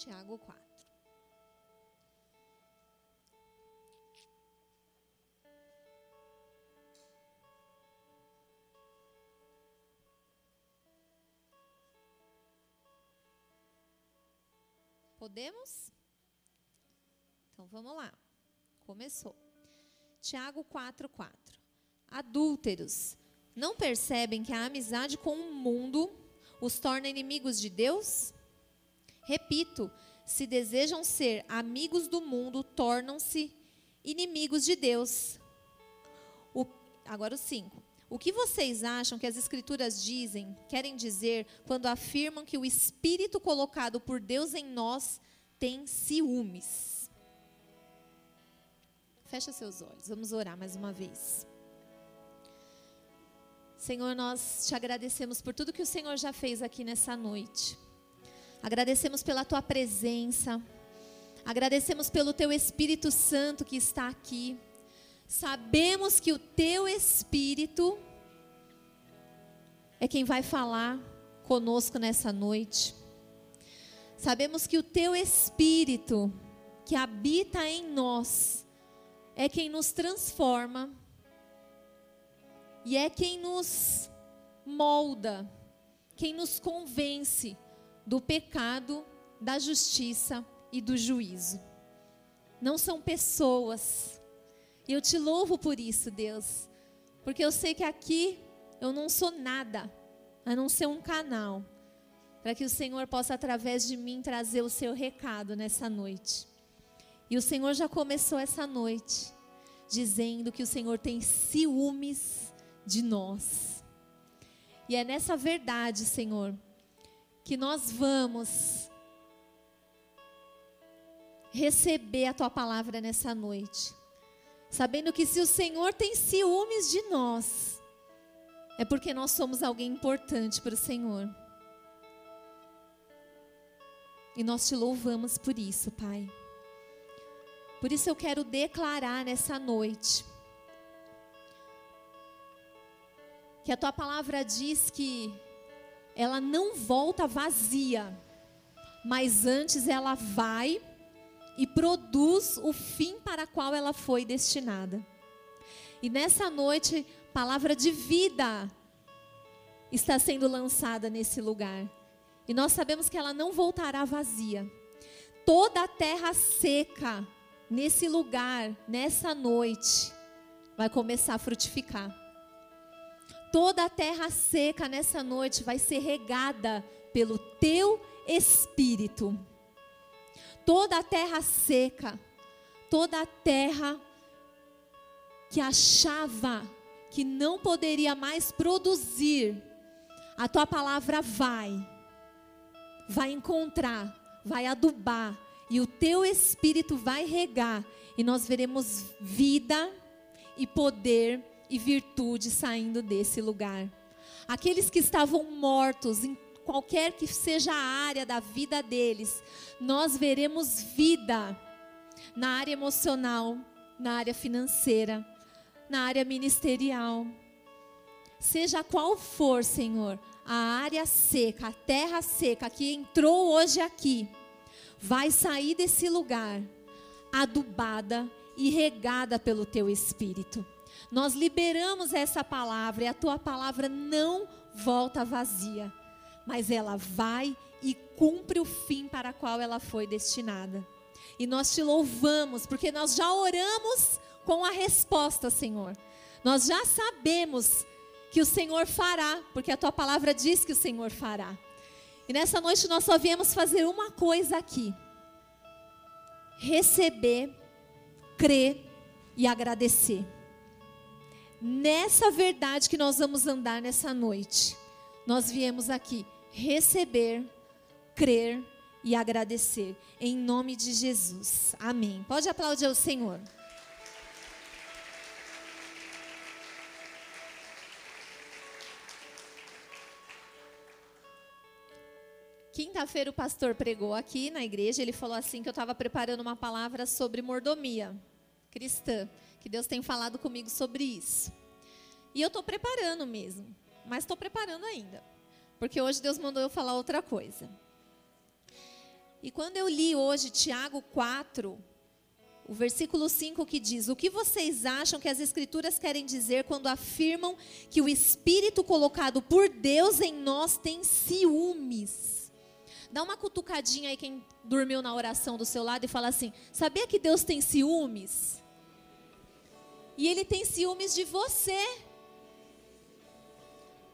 Tiago 4. Podemos? Então vamos lá. Começou. Tiago 4:4. Adúlteros, não percebem que a amizade com o mundo os torna inimigos de Deus? Repito, se desejam ser amigos do mundo, tornam-se inimigos de Deus. O, agora o 5. O que vocês acham que as Escrituras dizem, querem dizer, quando afirmam que o Espírito colocado por Deus em nós tem ciúmes? Fecha seus olhos, vamos orar mais uma vez. Senhor, nós te agradecemos por tudo que o Senhor já fez aqui nessa noite. Agradecemos pela tua presença. Agradecemos pelo teu Espírito Santo que está aqui. Sabemos que o teu Espírito é quem vai falar conosco nessa noite. Sabemos que o teu Espírito que habita em nós é quem nos transforma e é quem nos molda, quem nos convence do pecado, da justiça e do juízo. Não são pessoas, e eu te louvo por isso, Deus. Porque eu sei que aqui eu não sou nada, a não ser um canal. Para que o Senhor possa, através de mim, trazer o seu recado nessa noite. E o Senhor já começou essa noite dizendo que o Senhor tem ciúmes de nós. E é nessa verdade, Senhor, que nós vamos receber a tua palavra nessa noite sabendo que se o Senhor tem ciúmes de nós, é porque nós somos alguém importante para o Senhor. E nós te louvamos por isso, Pai. Por isso eu quero declarar nessa noite que a tua palavra diz que ela não volta vazia, mas antes ela vai e produz o fim para qual ela foi destinada. E nessa noite, palavra de vida está sendo lançada nesse lugar. E nós sabemos que ela não voltará vazia. Toda a terra seca nesse lugar, nessa noite, vai começar a frutificar. Toda a terra seca nessa noite vai ser regada pelo teu espírito. Toda a terra seca, toda a terra que achava que não poderia mais produzir, a tua palavra vai, vai encontrar, vai adubar, e o teu espírito vai regar, e nós veremos vida e poder e virtude saindo desse lugar. Aqueles que estavam mortos em qualquer que seja a área da vida deles, nós veremos vida na área emocional, na área financeira, na área ministerial. Seja qual for, Senhor, a área seca, a terra seca que entrou hoje aqui, vai sair desse lugar adubada e regada pelo teu espírito. Nós liberamos essa palavra e a tua palavra não volta vazia mas ela vai e cumpre o fim para qual ela foi destinada. E nós te louvamos, porque nós já oramos com a resposta, Senhor. Nós já sabemos que o Senhor fará, porque a tua palavra diz que o Senhor fará. E nessa noite nós só viemos fazer uma coisa aqui: receber, crer e agradecer. Nessa verdade que nós vamos andar nessa noite nós viemos aqui receber, crer e agradecer. Em nome de Jesus. Amém. Pode aplaudir o Senhor. Quinta-feira o pastor pregou aqui na igreja, ele falou assim que eu estava preparando uma palavra sobre mordomia cristã, que Deus tem falado comigo sobre isso. E eu estou preparando mesmo mas estou preparando ainda. Porque hoje Deus mandou eu falar outra coisa. E quando eu li hoje Tiago 4, o versículo 5 que diz: O que vocês acham que as Escrituras querem dizer quando afirmam que o Espírito colocado por Deus em nós tem ciúmes? Dá uma cutucadinha aí quem dormiu na oração do seu lado e fala assim: Sabia que Deus tem ciúmes? E Ele tem ciúmes de você.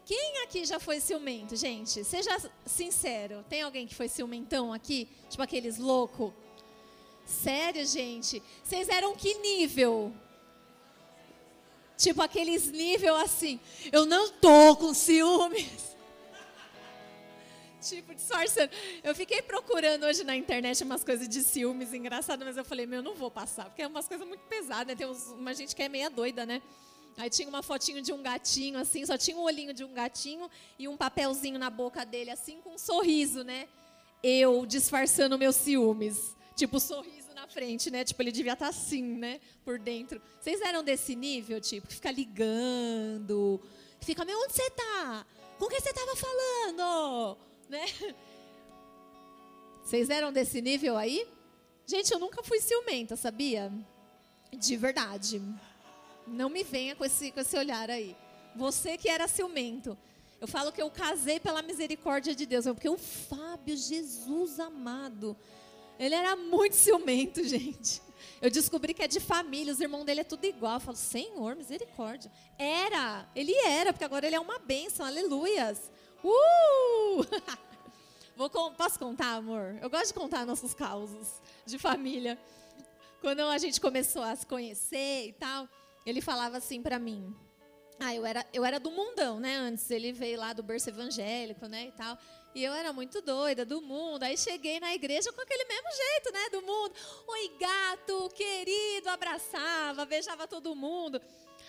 Quem aqui já foi ciumento, gente? Seja sincero. Tem alguém que foi ciumentão aqui? Tipo aqueles loucos? Sério, gente? Vocês eram que nível? Tipo aqueles nível assim. Eu não tô com ciúmes. Tipo, disfarçando. Eu fiquei procurando hoje na internet umas coisas de ciúmes engraçadas, mas eu falei, meu, não vou passar, porque é umas coisas muito pesadas, né? Tem uns, uma gente que é meia doida, né? Aí tinha uma fotinho de um gatinho, assim, só tinha um olhinho de um gatinho e um papelzinho na boca dele, assim, com um sorriso, né? Eu disfarçando meus ciúmes. Tipo, sorriso na frente, né? Tipo, ele devia estar tá assim, né? Por dentro. Vocês eram desse nível, tipo, que fica ligando, fica, meu, onde você tá? Com quem você tava falando? Né? Vocês eram desse nível aí? Gente, eu nunca fui ciumenta, sabia? De verdade. Não me venha com esse, com esse olhar aí. Você que era ciumento. Eu falo que eu casei pela misericórdia de Deus. Porque o Fábio, Jesus amado, ele era muito ciumento, gente. Eu descobri que é de família, os irmãos dele é tudo igual. Eu falo, Senhor, misericórdia. Era, ele era, porque agora ele é uma bênção, aleluias. Uh! Vou, posso contar, amor? Eu gosto de contar nossos causos de família. Quando a gente começou a se conhecer e tal, ele falava assim para mim. Ah, eu era, eu era do mundão, né? Antes ele veio lá do berço evangélico, né, e tal. E eu era muito doida do mundo. Aí cheguei na igreja com aquele mesmo jeito, né, do mundo. Oi, gato, querido, abraçava, beijava todo mundo.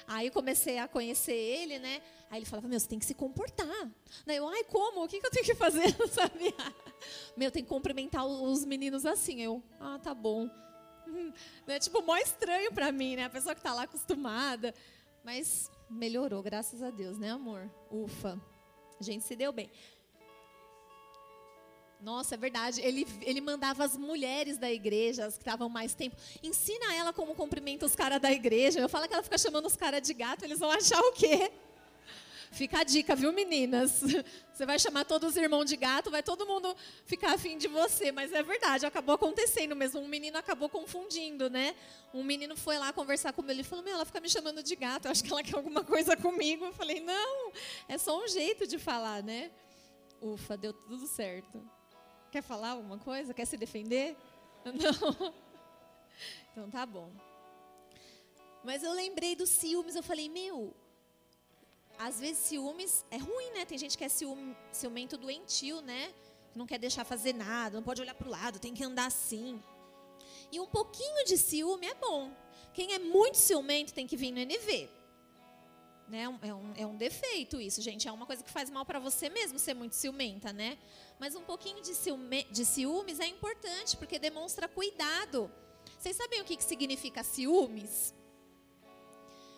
Aí comecei a conhecer ele, né? Aí ele falava, meu, você tem que se comportar. Daí eu, ai, como? O que, que eu tenho que fazer? Não sabia. Meu, tem que cumprimentar os meninos assim. Eu, ah, tá bom. É tipo mó estranho para mim, né? A pessoa que está lá acostumada. Mas melhorou, graças a Deus, né, amor? Ufa. A gente se deu bem. Nossa, é verdade. Ele, ele mandava as mulheres da igreja, as que estavam mais tempo, ensina ela como cumprimenta os caras da igreja. Eu falo que ela fica chamando os caras de gato, eles vão achar o quê? Fica a dica, viu, meninas? Você vai chamar todos os irmãos de gato, vai todo mundo ficar afim de você. Mas é verdade, acabou acontecendo mesmo. Um menino acabou confundindo, né? Um menino foi lá conversar comigo. Ele falou: Meu, ela fica me chamando de gato. Eu acho que ela quer alguma coisa comigo. Eu falei: Não, é só um jeito de falar, né? Ufa, deu tudo certo. Quer falar alguma coisa? Quer se defender? Não. Então tá bom. Mas eu lembrei dos ciúmes. Eu falei: Meu às vezes ciúmes é ruim, né? Tem gente que é ciumento doentio, né? Não quer deixar fazer nada, não pode olhar para o lado, tem que andar assim. E um pouquinho de ciúme é bom. Quem é muito ciumento tem que vir no NV. Né? É, um, é um defeito isso, gente. É uma coisa que faz mal para você mesmo ser muito ciumenta, né? Mas um pouquinho de, ciúme, de ciúmes é importante, porque demonstra cuidado. Vocês sabem o que, que significa ciúmes?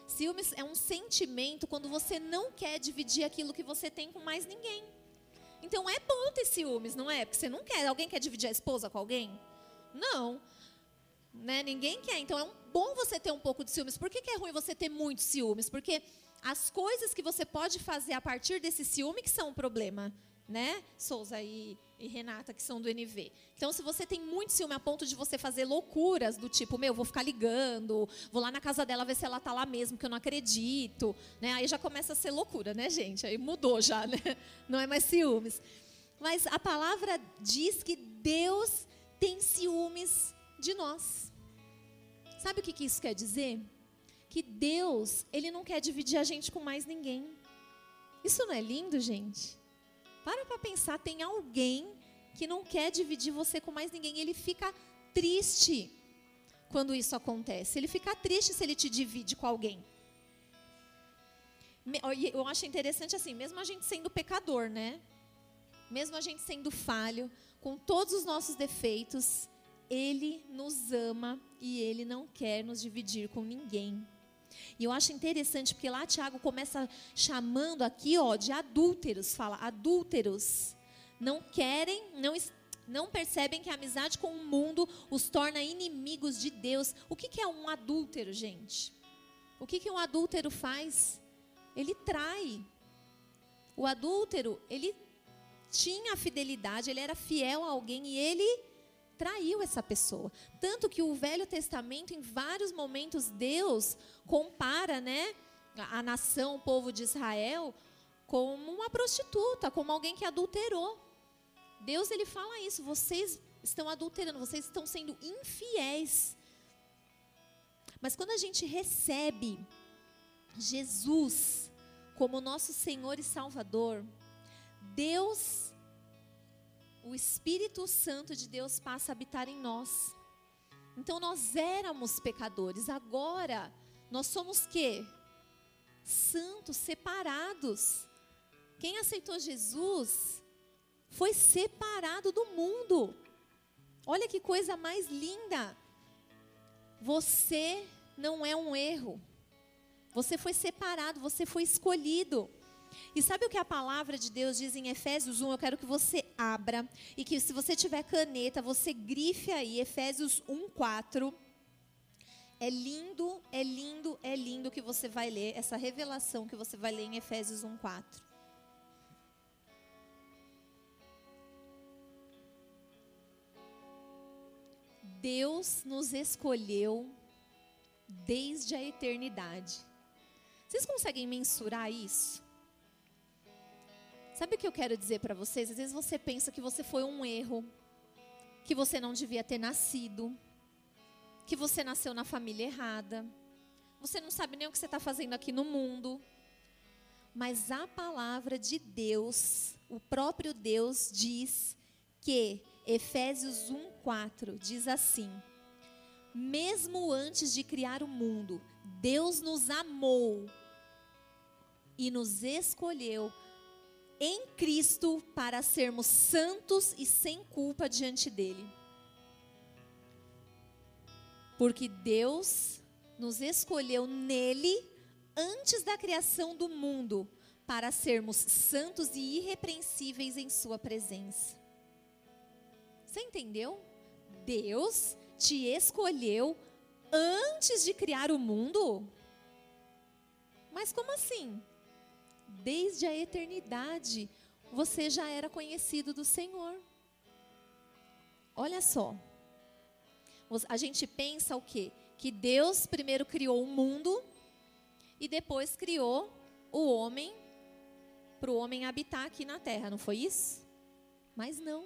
Ciúmes é um sentimento quando você não quer dividir aquilo que você tem com mais ninguém. Então é bom ter ciúmes, não é? Porque você não quer. Alguém quer dividir a esposa com alguém? Não. Né? Ninguém quer. Então é um, bom você ter um pouco de ciúmes. Por que, que é ruim você ter muitos ciúmes? Porque as coisas que você pode fazer a partir desse ciúme que são o problema né, Souza e, e, Renata, que são do NV. Então, se você tem muito ciúme a ponto de você fazer loucuras do tipo, meu, vou ficar ligando, vou lá na casa dela ver se ela tá lá mesmo, que eu não acredito, né? Aí já começa a ser loucura, né, gente? Aí mudou já, né? Não é mais ciúmes. Mas a palavra diz que Deus tem ciúmes de nós. Sabe o que, que isso quer dizer? Que Deus, Ele não quer dividir a gente com mais ninguém. Isso não é lindo, gente? Para para pensar, tem alguém que não quer dividir você com mais ninguém. Ele fica triste quando isso acontece. Ele fica triste se ele te divide com alguém. Eu acho interessante assim, mesmo a gente sendo pecador, né? Mesmo a gente sendo falho, com todos os nossos defeitos, ele nos ama e ele não quer nos dividir com ninguém. E eu acho interessante porque lá Tiago começa chamando aqui, ó, de adúlteros, fala, adúlteros não querem, não Não percebem que a amizade com o mundo os torna inimigos de Deus. O que, que é um adúltero, gente? O que, que um adúltero faz? Ele trai. O adúltero, ele tinha fidelidade, ele era fiel a alguém e ele traiu essa pessoa. Tanto que o Velho Testamento, em vários momentos, Deus compara, né, a nação, o povo de Israel, como uma prostituta, como alguém que adulterou. Deus ele fala isso, vocês estão adulterando, vocês estão sendo infiéis. Mas quando a gente recebe Jesus como nosso Senhor e Salvador, Deus o Espírito Santo de Deus passa a habitar em nós. Então nós éramos pecadores, agora nós somos que santos, separados. Quem aceitou Jesus foi separado do mundo. Olha que coisa mais linda. Você não é um erro. Você foi separado, você foi escolhido. E sabe o que a palavra de Deus diz em Efésios 1? Eu quero que você abra e que se você tiver caneta, você grife aí Efésios 1, 4. É lindo, é lindo, é lindo que você vai ler, essa revelação que você vai ler em Efésios 1, 4. Deus nos escolheu desde a eternidade. Vocês conseguem mensurar isso? Sabe o que eu quero dizer para vocês? Às vezes você pensa que você foi um erro, que você não devia ter nascido, que você nasceu na família errada, você não sabe nem o que você está fazendo aqui no mundo. Mas a palavra de Deus, o próprio Deus diz que Efésios 1:4 diz assim: Mesmo antes de criar o mundo, Deus nos amou e nos escolheu em Cristo para sermos santos e sem culpa diante dele. Porque Deus nos escolheu nele antes da criação do mundo para sermos santos e irrepreensíveis em sua presença. Você entendeu? Deus te escolheu antes de criar o mundo? Mas como assim? Desde a eternidade, você já era conhecido do Senhor. Olha só. A gente pensa o quê? Que Deus primeiro criou o mundo e depois criou o homem para o homem habitar aqui na terra, não foi isso? Mas não.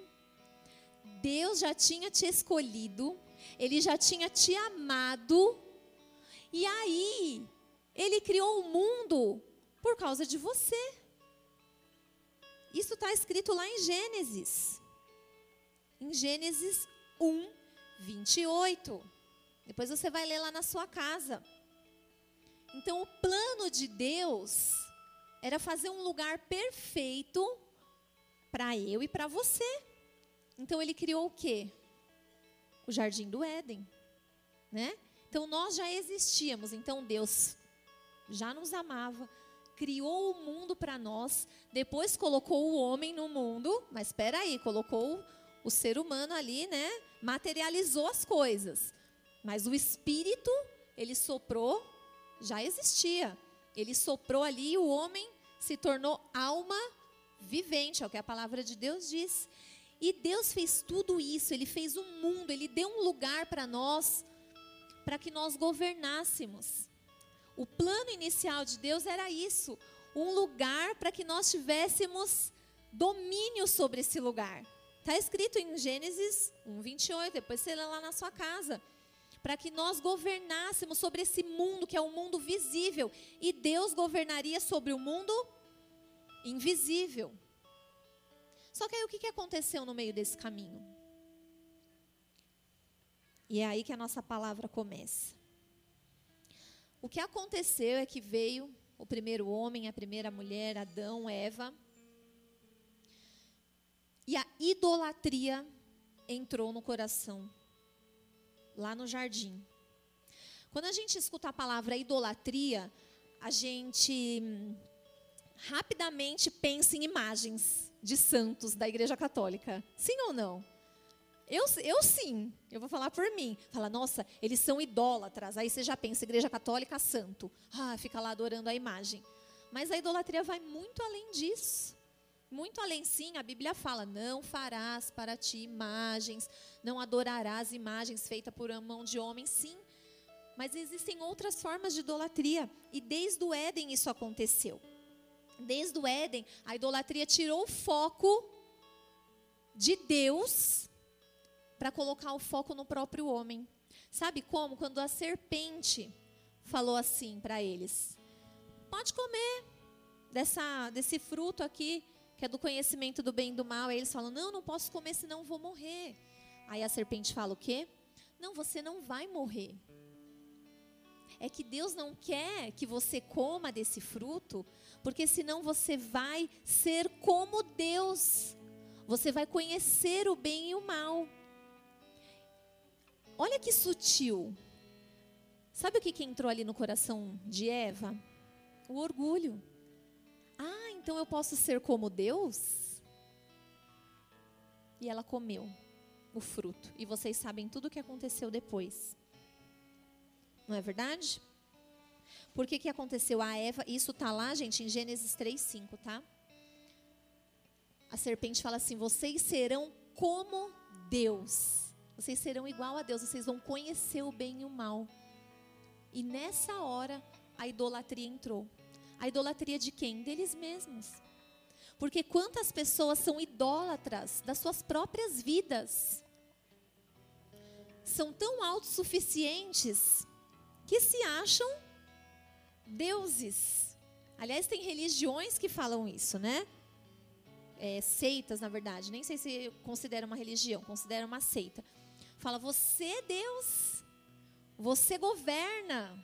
Deus já tinha te escolhido, ele já tinha te amado, e aí ele criou o mundo por causa de você. Isso está escrito lá em Gênesis. Em Gênesis 1, 28. Depois você vai ler lá na sua casa. Então, o plano de Deus era fazer um lugar perfeito para eu e para você. Então, ele criou o quê? O jardim do Éden, né? Então, nós já existíamos. Então, Deus já nos amava, criou o mundo para nós, depois colocou o homem no mundo, mas espera aí, colocou o ser humano ali, né? Materializou as coisas. Mas o espírito, ele soprou, já existia. Ele soprou ali e o homem se tornou alma vivente, é o que a palavra de Deus diz. E Deus fez tudo isso, ele fez o um mundo, ele deu um lugar para nós, para que nós governássemos. O plano inicial de Deus era isso, um lugar para que nós tivéssemos domínio sobre esse lugar. Está escrito em Gênesis 1:28, depois você lê lá na sua casa. Para que nós governássemos sobre esse mundo que é o um mundo visível e Deus governaria sobre o mundo invisível. Só que aí o que aconteceu no meio desse caminho? E é aí que a nossa palavra começa. O que aconteceu é que veio o primeiro homem, a primeira mulher, Adão, Eva. E a idolatria entrou no coração, lá no jardim. Quando a gente escuta a palavra idolatria, a gente hum, rapidamente pensa em imagens de santos da Igreja Católica. Sim ou não? Eu, eu sim, eu vou falar por mim. Fala, nossa, eles são idólatras. Aí você já pensa, igreja católica, santo. Ah, fica lá adorando a imagem. Mas a idolatria vai muito além disso. Muito além, sim, a Bíblia fala: não farás para ti imagens, não adorarás imagens feitas por mão de homem, sim. Mas existem outras formas de idolatria. E desde o Éden isso aconteceu. Desde o Éden, a idolatria tirou o foco de Deus para colocar o foco no próprio homem. Sabe como? Quando a serpente falou assim para eles: Pode comer dessa, desse fruto aqui, que é do conhecimento do bem e do mal. Aí eles falam: Não, não posso comer, senão vou morrer. Aí a serpente fala o quê? Não, você não vai morrer. É que Deus não quer que você coma desse fruto, porque senão você vai ser como Deus. Você vai conhecer o bem e o mal. Olha que sutil. Sabe o que, que entrou ali no coração de Eva? O orgulho. Ah, então eu posso ser como Deus? E ela comeu o fruto. E vocês sabem tudo o que aconteceu depois. Não é verdade? Por que, que aconteceu a Eva? Isso está lá, gente, em Gênesis 3, 5, tá? A serpente fala assim: vocês serão como Deus. Vocês serão igual a Deus, vocês vão conhecer o bem e o mal. E nessa hora, a idolatria entrou. A idolatria de quem? Deles mesmos. Porque quantas pessoas são idólatras das suas próprias vidas? São tão autossuficientes que se acham deuses. Aliás, tem religiões que falam isso, né? É, seitas, na verdade. Nem sei se considera uma religião, considera uma seita Fala, você é Deus, você governa.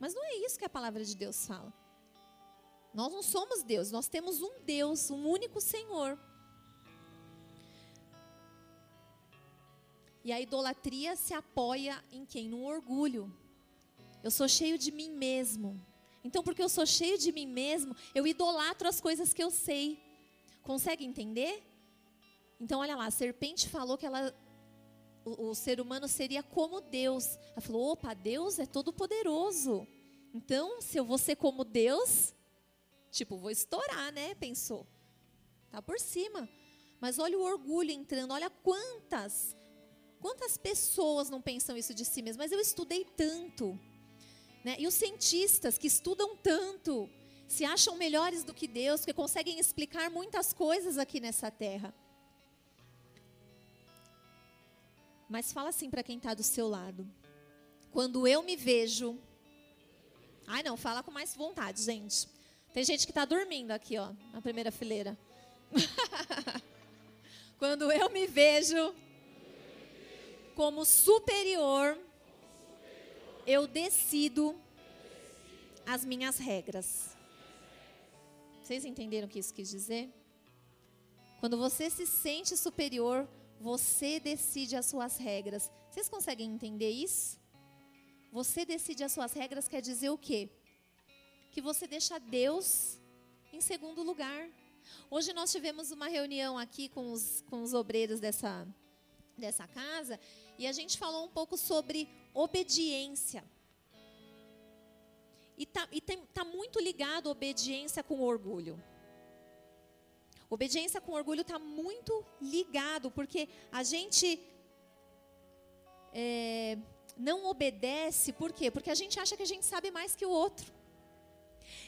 Mas não é isso que a palavra de Deus fala. Nós não somos Deus, nós temos um Deus, um único Senhor. E a idolatria se apoia em quem? No orgulho. Eu sou cheio de mim mesmo. Então, porque eu sou cheio de mim mesmo, eu idolatro as coisas que eu sei. Consegue entender? Então, olha lá, a serpente falou que ela o, o ser humano seria como Deus. Ela falou: opa, Deus é todo poderoso. Então, se eu vou ser como Deus, tipo, vou estourar, né? Pensou. Tá por cima. Mas olha o orgulho entrando, olha quantas quantas pessoas não pensam isso de si mesmas. Mas eu estudei tanto. Né? E os cientistas que estudam tanto, se acham melhores do que Deus, que conseguem explicar muitas coisas aqui nessa terra. Mas fala assim para quem está do seu lado. Quando eu me vejo. Ai, não, fala com mais vontade, gente. Tem gente que está dormindo aqui, ó, na primeira fileira. Quando eu me vejo como superior, eu decido as minhas regras. Vocês entenderam o que isso quis dizer? Quando você se sente superior, você decide as suas regras. Vocês conseguem entender isso? Você decide as suas regras quer dizer o quê? Que você deixa Deus em segundo lugar. Hoje nós tivemos uma reunião aqui com os, com os obreiros dessa, dessa casa e a gente falou um pouco sobre obediência. E está tá muito ligado obediência com orgulho. Obediência com orgulho está muito ligado, porque a gente é, não obedece, por quê? Porque a gente acha que a gente sabe mais que o outro.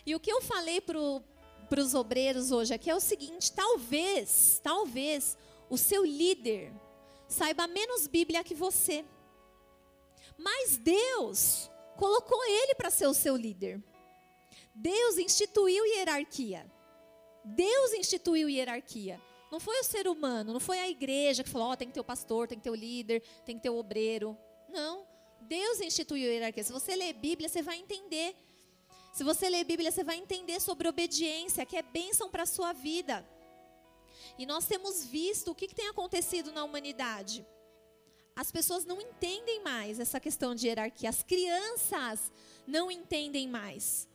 E o que eu falei para os obreiros hoje aqui é o seguinte: talvez, talvez o seu líder saiba menos Bíblia que você, mas Deus colocou ele para ser o seu líder. Deus instituiu hierarquia. Deus instituiu hierarquia. Não foi o ser humano, não foi a igreja que falou, oh, tem que ter o pastor, tem que ter o líder, tem que ter o obreiro. Não. Deus instituiu hierarquia. Se você ler Bíblia, você vai entender. Se você ler Bíblia, você vai entender sobre obediência, que é bênção para a sua vida. E nós temos visto o que, que tem acontecido na humanidade. As pessoas não entendem mais essa questão de hierarquia. As crianças não entendem mais.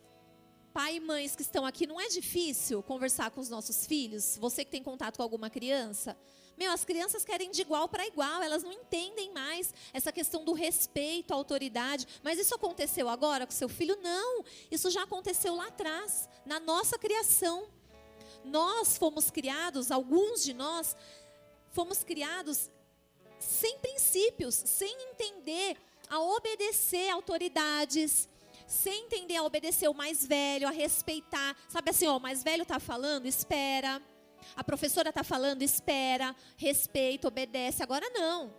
Pai e mães que estão aqui, não é difícil conversar com os nossos filhos? Você que tem contato com alguma criança? Meu, as crianças querem de igual para igual, elas não entendem mais essa questão do respeito à autoridade. Mas isso aconteceu agora com seu filho? Não, isso já aconteceu lá atrás, na nossa criação. Nós fomos criados, alguns de nós, fomos criados sem princípios, sem entender a obedecer autoridades, sem entender a obedecer o mais velho, a respeitar. Sabe assim, ó, o mais velho está falando, espera. A professora está falando, espera, respeita, obedece. Agora não.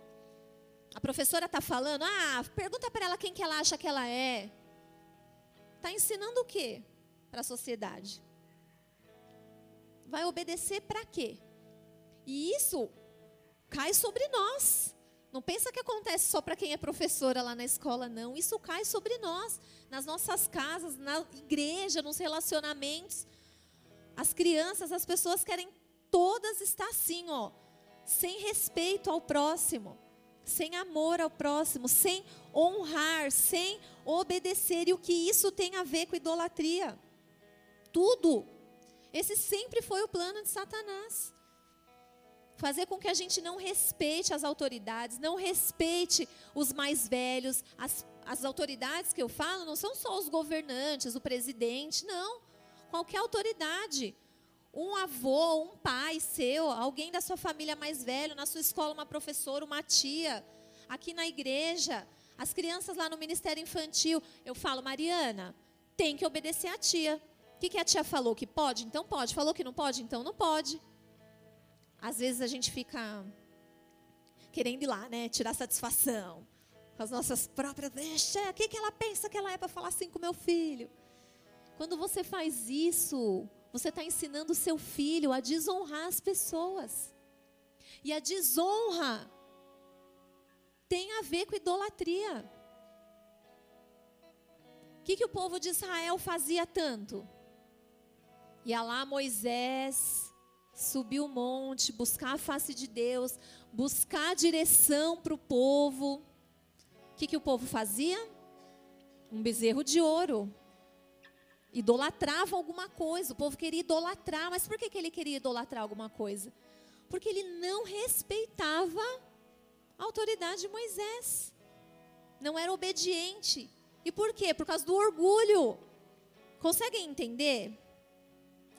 A professora está falando, ah, pergunta para ela quem que ela acha que ela é. Está ensinando o quê para a sociedade? Vai obedecer para quê? E isso cai sobre nós. Não pensa que acontece só para quem é professora lá na escola, não. Isso cai sobre nós, nas nossas casas, na igreja, nos relacionamentos. As crianças, as pessoas querem todas estar assim, ó, sem respeito ao próximo, sem amor ao próximo, sem honrar, sem obedecer. E o que isso tem a ver com idolatria? Tudo. Esse sempre foi o plano de Satanás fazer com que a gente não respeite as autoridades, não respeite os mais velhos. As, as autoridades que eu falo não são só os governantes, o presidente, não. Qualquer autoridade. Um avô, um pai seu, alguém da sua família mais velho, na sua escola, uma professora, uma tia, aqui na igreja, as crianças lá no Ministério Infantil. Eu falo, Mariana, tem que obedecer a tia. O que, que a tia falou? Que pode? Então pode. Falou que não pode? Então não pode. Às vezes a gente fica querendo ir lá, né? Tirar satisfação com as nossas próprias. Deixa, o que, que ela pensa que ela é para falar assim com meu filho? Quando você faz isso, você está ensinando o seu filho a desonrar as pessoas. E a desonra tem a ver com idolatria. O que, que o povo de Israel fazia tanto? Ia lá Moisés, subir o monte, buscar a face de Deus, buscar a direção para o povo. O que, que o povo fazia? Um bezerro de ouro. Idolatrava alguma coisa. O povo queria idolatrar. Mas por que, que ele queria idolatrar alguma coisa? Porque ele não respeitava a autoridade de Moisés. Não era obediente. E por quê? Por causa do orgulho. Conseguem entender?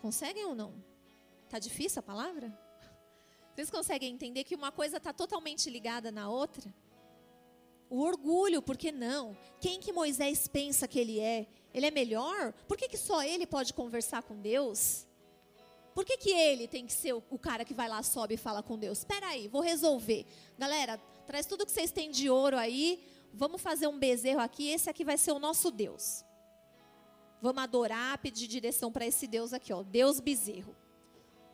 Conseguem ou não? Tá difícil a palavra? Vocês conseguem entender que uma coisa está totalmente ligada na outra? O orgulho, por que não? Quem que Moisés pensa que ele é? Ele é melhor? Por que, que só ele pode conversar com Deus? Por que, que ele tem que ser o, cara que vai lá, sobe e fala com Deus? Espera aí, vou resolver. Galera, traz tudo que vocês têm de ouro aí. Vamos fazer um bezerro aqui. Esse aqui vai ser o nosso Deus. Vamos adorar, pedir direção para esse Deus aqui, ó. Deus bezerro.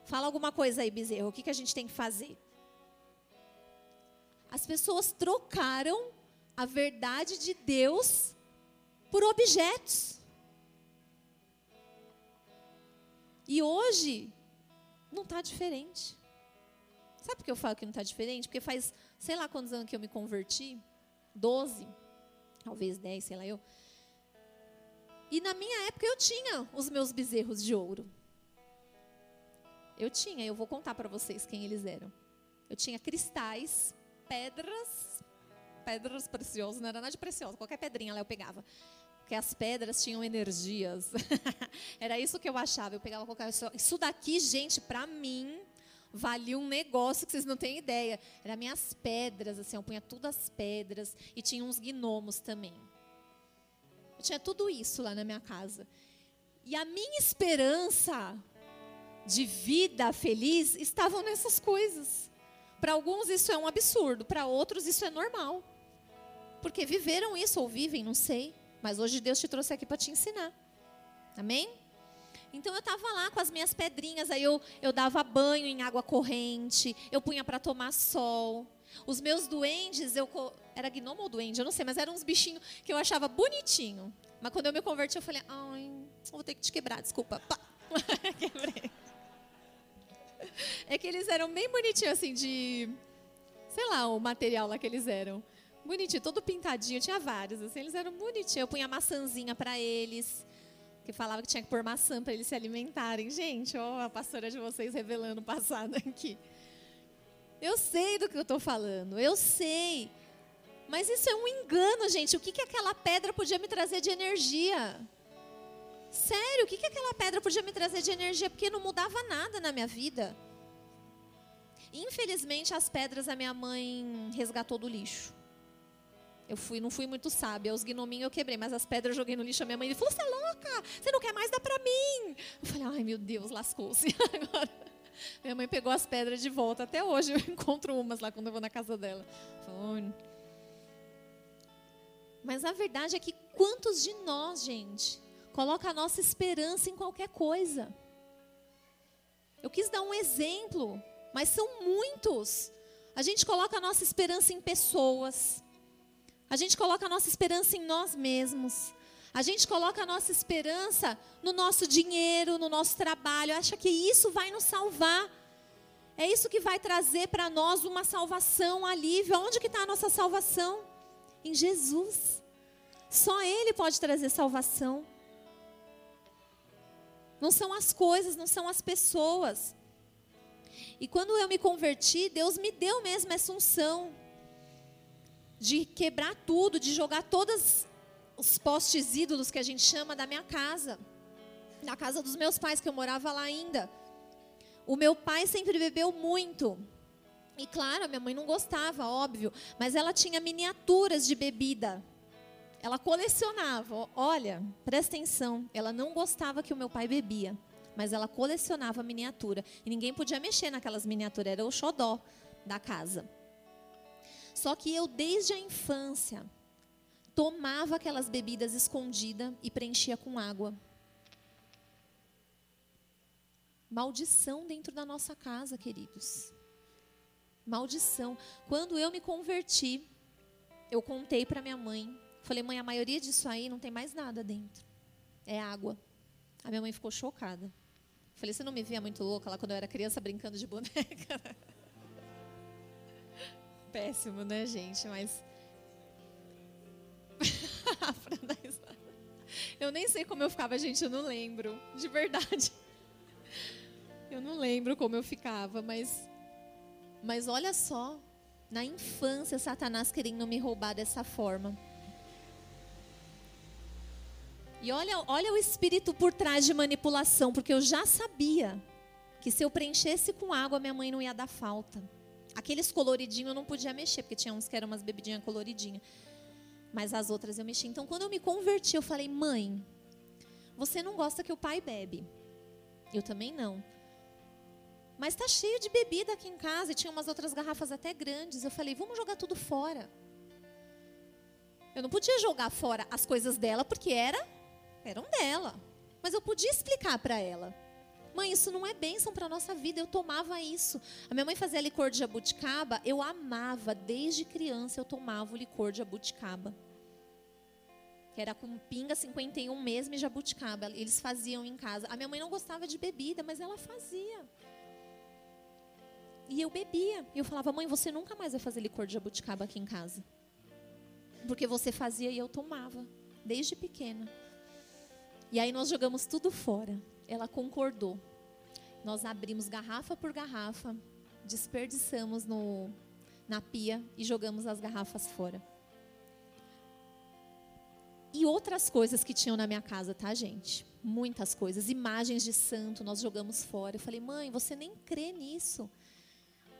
Fala alguma coisa aí, bezerro. O que, que a gente tem que fazer? As pessoas trocaram a verdade de Deus por objetos. E hoje não está diferente. Sabe por que eu falo que não está diferente? Porque faz, sei lá quantos anos que eu me converti, 12, talvez 10, sei lá eu. E na minha época eu tinha os meus bezerros de ouro. Eu tinha, eu vou contar para vocês quem eles eram. Eu tinha cristais, pedras, pedras preciosas, não era nada de precioso, qualquer pedrinha lá eu pegava. Porque as pedras tinham energias. era isso que eu achava. Eu pegava qualquer Isso daqui, gente, para mim, valia um negócio que vocês não têm ideia. Eram minhas pedras, assim, eu punha todas as pedras. E tinha uns gnomos também. Eu tinha tudo isso lá na minha casa. E a minha esperança de vida feliz estavam nessas coisas. Para alguns isso é um absurdo, para outros isso é normal. Porque viveram isso ou vivem, não sei. Mas hoje Deus te trouxe aqui para te ensinar. Amém? Então eu estava lá com as minhas pedrinhas, aí eu, eu dava banho em água corrente, eu punha para tomar sol. Os meus duendes, eu era gnomo ou duende, eu não sei, mas eram uns bichinhos que eu achava bonitinho. Mas quando eu me converti, eu falei, ai, vou ter que te quebrar, desculpa. Pá. Quebrei. É que eles eram bem bonitinhos, assim, de. Sei lá, o material lá que eles eram. Bonitinho, todo pintadinho, tinha vários, assim, eles eram bonitinhos. Eu punha maçãzinha para eles. que falava que tinha que pôr maçã para eles se alimentarem. Gente, ó, a pastora de vocês revelando o passado aqui. Eu sei do que eu estou falando, eu sei. Mas isso é um engano, gente. O que, que aquela pedra podia me trazer de energia? Sério, o que, que aquela pedra podia me trazer de energia? Porque não mudava nada na minha vida. Infelizmente, as pedras a minha mãe resgatou do lixo. Eu fui, não fui muito sábia. Os gnominhos eu quebrei, mas as pedras eu joguei no lixo. A minha mãe falou: Você é louca? Você não quer mais dar para mim? Eu falei: Ai, meu Deus, lascou-se. Agora, minha mãe pegou as pedras de volta. Até hoje eu encontro umas lá quando eu vou na casa dela. Mas a verdade é que quantos de nós, gente, coloca a nossa esperança em qualquer coisa? Eu quis dar um exemplo, mas são muitos. A gente coloca a nossa esperança em pessoas. A gente coloca a nossa esperança em nós mesmos. A gente coloca a nossa esperança no nosso dinheiro, no nosso trabalho, acha que isso vai nos salvar. É isso que vai trazer para nós uma salvação, um alívio. Onde que está a nossa salvação? Em Jesus. Só Ele pode trazer salvação. Não são as coisas, não são as pessoas. E quando eu me converti, Deus me deu mesmo essa unção de quebrar tudo, de jogar todos os postes ídolos que a gente chama da minha casa, na casa dos meus pais, que eu morava lá ainda. O meu pai sempre bebeu muito. E claro, a minha mãe não gostava, óbvio, mas ela tinha miniaturas de bebida. Ela colecionava. Olha, presta atenção, ela não gostava que o meu pai bebia, mas ela colecionava miniatura. E ninguém podia mexer naquelas miniaturas, era o xodó da casa. Só que eu, desde a infância, tomava aquelas bebidas escondidas e preenchia com água. Maldição dentro da nossa casa, queridos. Maldição. Quando eu me converti, eu contei para minha mãe. Falei, mãe, a maioria disso aí não tem mais nada dentro. É água. A minha mãe ficou chocada. Falei, você não me via muito louca lá quando eu era criança brincando de boneca? péssimo, né, gente? Mas. eu nem sei como eu ficava, gente, eu não lembro. De verdade. Eu não lembro como eu ficava, mas. Mas olha só, na infância, Satanás querendo me roubar dessa forma. E olha, olha o espírito por trás de manipulação, porque eu já sabia que se eu preenchesse com água, minha mãe não ia dar falta. Aqueles coloridinhos eu não podia mexer, porque tinha uns que eram umas bebidinhas coloridinhas. Mas as outras eu mexi. Então, quando eu me converti, eu falei: mãe, você não gosta que o pai bebe. Eu também não. Mas está cheio de bebida aqui em casa e tinha umas outras garrafas até grandes. Eu falei: vamos jogar tudo fora. Eu não podia jogar fora as coisas dela porque era eram dela. Mas eu podia explicar para ela. Mãe, isso não é bênção para nossa vida. Eu tomava isso. A minha mãe fazia licor de jabuticaba. Eu amava, desde criança eu tomava o licor de jabuticaba. Que era com pinga 51 mesmo e jabuticaba. Eles faziam em casa. A minha mãe não gostava de bebida, mas ela fazia. E eu bebia. E eu falava, mãe, você nunca mais vai fazer licor de jabuticaba aqui em casa. Porque você fazia e eu tomava. Desde pequena. E aí nós jogamos tudo fora ela concordou. Nós abrimos garrafa por garrafa, desperdiçamos no, na pia e jogamos as garrafas fora. E outras coisas que tinham na minha casa, tá, gente? Muitas coisas. Imagens de santo nós jogamos fora. Eu falei, mãe, você nem crê nisso.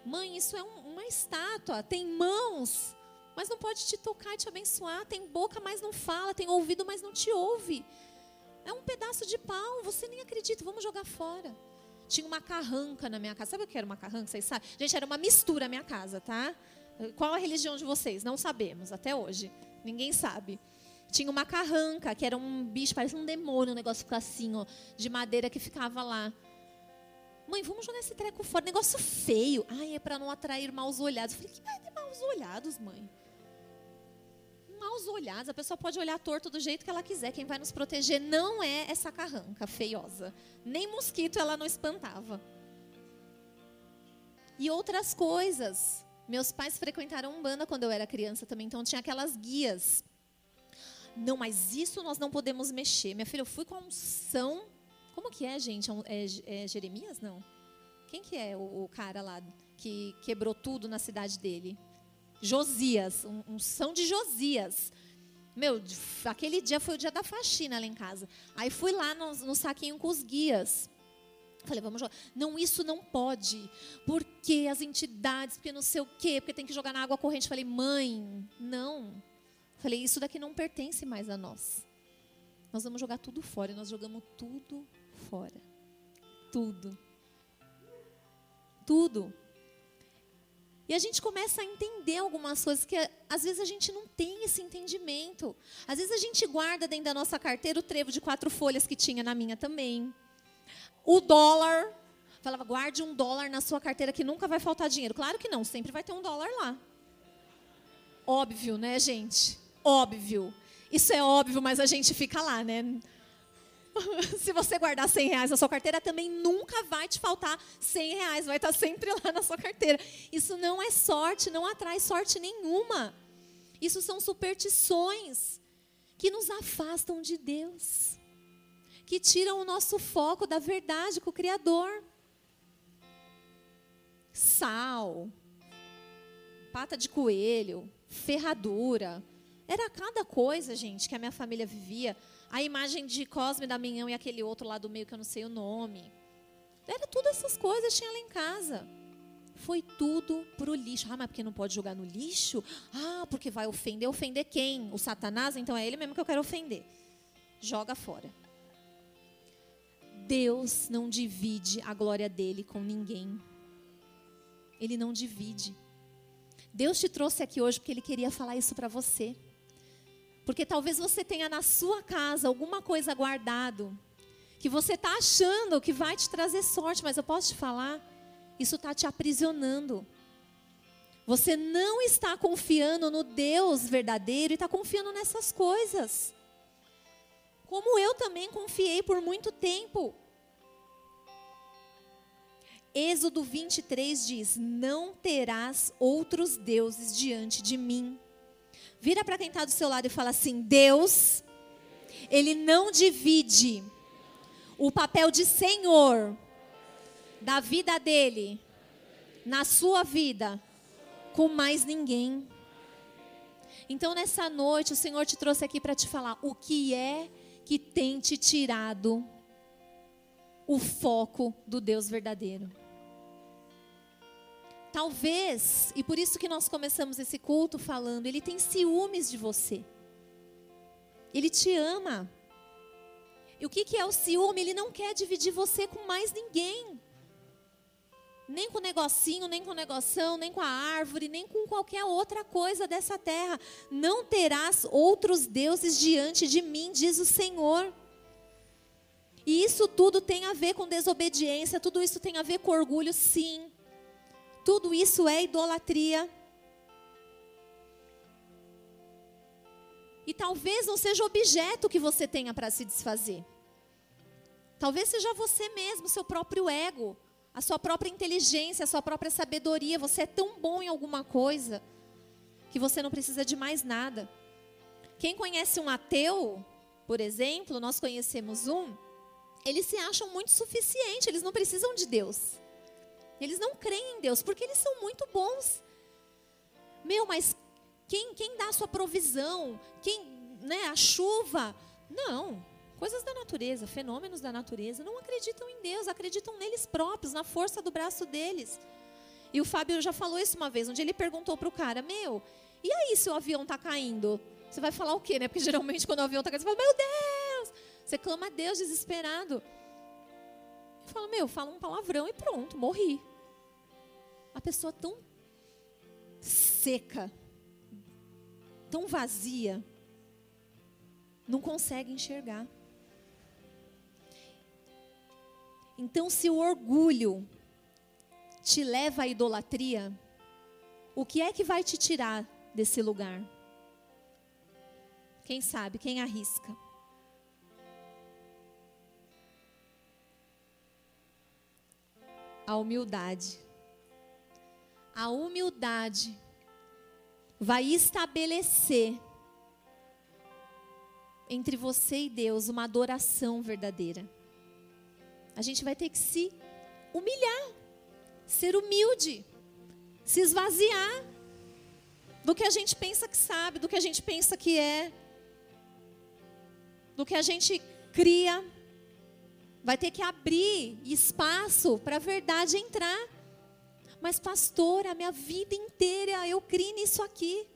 Mãe, isso é um, uma estátua, tem mãos, mas não pode te tocar e te abençoar. Tem boca, mas não fala. Tem ouvido, mas não te ouve. É um pedaço de pau, você nem acredita, vamos jogar fora. Tinha uma carranca na minha casa. Sabe o que era uma carranca? Vocês sabem? Gente, era uma mistura a minha casa, tá? Qual a religião de vocês? Não sabemos, até hoje. Ninguém sabe. Tinha uma carranca, que era um bicho, parece um demônio, um negócio assim, ó, de madeira que ficava lá. Mãe, vamos jogar esse treco fora. Negócio feio. Ai, é para não atrair maus olhados. Eu falei, que vai ter maus olhados, mãe? Maus olhados. A pessoa pode olhar torto do jeito que ela quiser. Quem vai nos proteger não é essa carranca feiosa. Nem mosquito ela não espantava. E outras coisas. Meus pais frequentaram um banda quando eu era criança também, então tinha aquelas guias. Não, mas isso nós não podemos mexer. Minha filha, eu fui com a unção. Como que é, gente? É, é, é Jeremias? Não. Quem que é o, o, cara lá que quebrou tudo na cidade dele? Josias, unção de Josias. Meu, aquele dia foi o dia da faxina lá em casa. Aí fui lá no, no saquinho com os guias. Falei, vamos jogar. Não, isso não pode. Porque as entidades, porque não sei o quê, porque tem que jogar na água corrente. Falei, mãe, não. Falei, isso daqui não pertence mais a nós. Nós vamos jogar tudo fora. E nós jogamos tudo fora. Tudo. Tudo. E a gente começa a entender algumas coisas que às vezes a gente não tem esse entendimento. Às vezes a gente guarda dentro da nossa carteira o trevo de quatro folhas que tinha na minha também. O dólar. Falava, guarde um dólar na sua carteira que nunca vai faltar dinheiro. Claro que não, sempre vai ter um dólar lá. Óbvio, né, gente? Óbvio. Isso é óbvio, mas a gente fica lá, né? se você guardar 100 reais na sua carteira, também nunca vai te faltar 100 reais, vai estar sempre lá na sua carteira. Isso não é sorte, não atrai sorte nenhuma. Isso são superstições que nos afastam de Deus, que tiram o nosso foco da verdade com o Criador. Sal, pata de coelho, ferradura. Era cada coisa, gente, que a minha família vivia a imagem de Cosme, Damião e aquele outro lá do meio que eu não sei o nome. Era tudo essas coisas, tinha lá em casa. Foi tudo pro lixo. Ah, mas porque não pode jogar no lixo? Ah, porque vai ofender. Ofender quem? O Satanás? Então é ele mesmo que eu quero ofender. Joga fora. Deus não divide a glória dele com ninguém. Ele não divide. Deus te trouxe aqui hoje porque ele queria falar isso para você. Porque talvez você tenha na sua casa alguma coisa guardado que você está achando que vai te trazer sorte, mas eu posso te falar, isso está te aprisionando. Você não está confiando no Deus verdadeiro e está confiando nessas coisas. Como eu também confiei por muito tempo. Êxodo 23 diz: Não terás outros deuses diante de mim. Vira para quem está do seu lado e fala assim: Deus, Ele não divide o papel de Senhor da vida dele, na sua vida, com mais ninguém. Então, nessa noite, o Senhor te trouxe aqui para te falar o que é que tem te tirado o foco do Deus verdadeiro. Talvez, e por isso que nós começamos esse culto falando, ele tem ciúmes de você. Ele te ama. E o que, que é o ciúme? Ele não quer dividir você com mais ninguém. Nem com o negocinho, nem com o negoção, nem com a árvore, nem com qualquer outra coisa dessa terra. Não terás outros deuses diante de mim, diz o Senhor. E isso tudo tem a ver com desobediência, tudo isso tem a ver com orgulho, sim. Tudo isso é idolatria. E talvez não seja objeto que você tenha para se desfazer. Talvez seja você mesmo, seu próprio ego, a sua própria inteligência, a sua própria sabedoria. Você é tão bom em alguma coisa que você não precisa de mais nada. Quem conhece um ateu, por exemplo, nós conhecemos um, eles se acham muito suficientes, eles não precisam de Deus. Eles não creem em Deus porque eles são muito bons. Meu, mas quem, quem dá a sua provisão? Quem, né, a chuva? Não. Coisas da natureza, fenômenos da natureza, não acreditam em Deus, acreditam neles próprios, na força do braço deles. E o Fábio já falou isso uma vez, onde ele perguntou para o cara: Meu, e aí se o avião está caindo? Você vai falar o quê, né? Porque geralmente quando o avião está caindo, você fala: Meu Deus! Você clama a Deus desesperado. Fala, meu, fala um palavrão e pronto, morri. A pessoa tão seca, tão vazia, não consegue enxergar. Então, se o orgulho te leva à idolatria, o que é que vai te tirar desse lugar? Quem sabe, quem arrisca? A humildade. A humildade vai estabelecer entre você e Deus uma adoração verdadeira. A gente vai ter que se humilhar, ser humilde, se esvaziar do que a gente pensa que sabe, do que a gente pensa que é, do que a gente cria. Vai ter que abrir espaço para a verdade entrar. Mas, pastor, a minha vida inteira eu criei nisso aqui.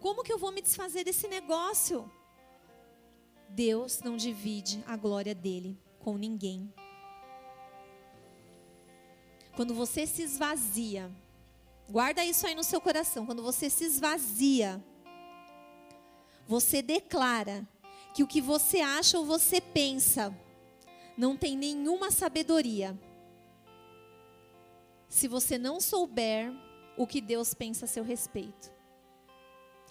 Como que eu vou me desfazer desse negócio? Deus não divide a glória dele com ninguém. Quando você se esvazia, guarda isso aí no seu coração. Quando você se esvazia, você declara que o que você acha ou você pensa não tem nenhuma sabedoria. Se você não souber o que Deus pensa a seu respeito.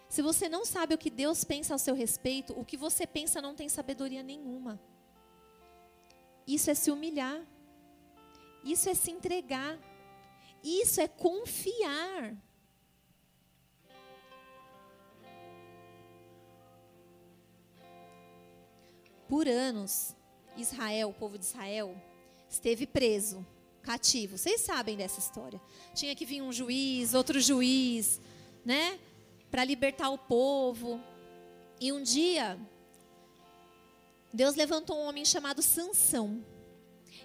Se você não sabe o que Deus pensa a seu respeito, o que você pensa não tem sabedoria nenhuma. Isso é se humilhar. Isso é se entregar. Isso é confiar. Por anos, Israel, o povo de Israel, esteve preso, cativo. Vocês sabem dessa história. Tinha que vir um juiz, outro juiz, né? Para libertar o povo. E um dia, Deus levantou um homem chamado Sansão.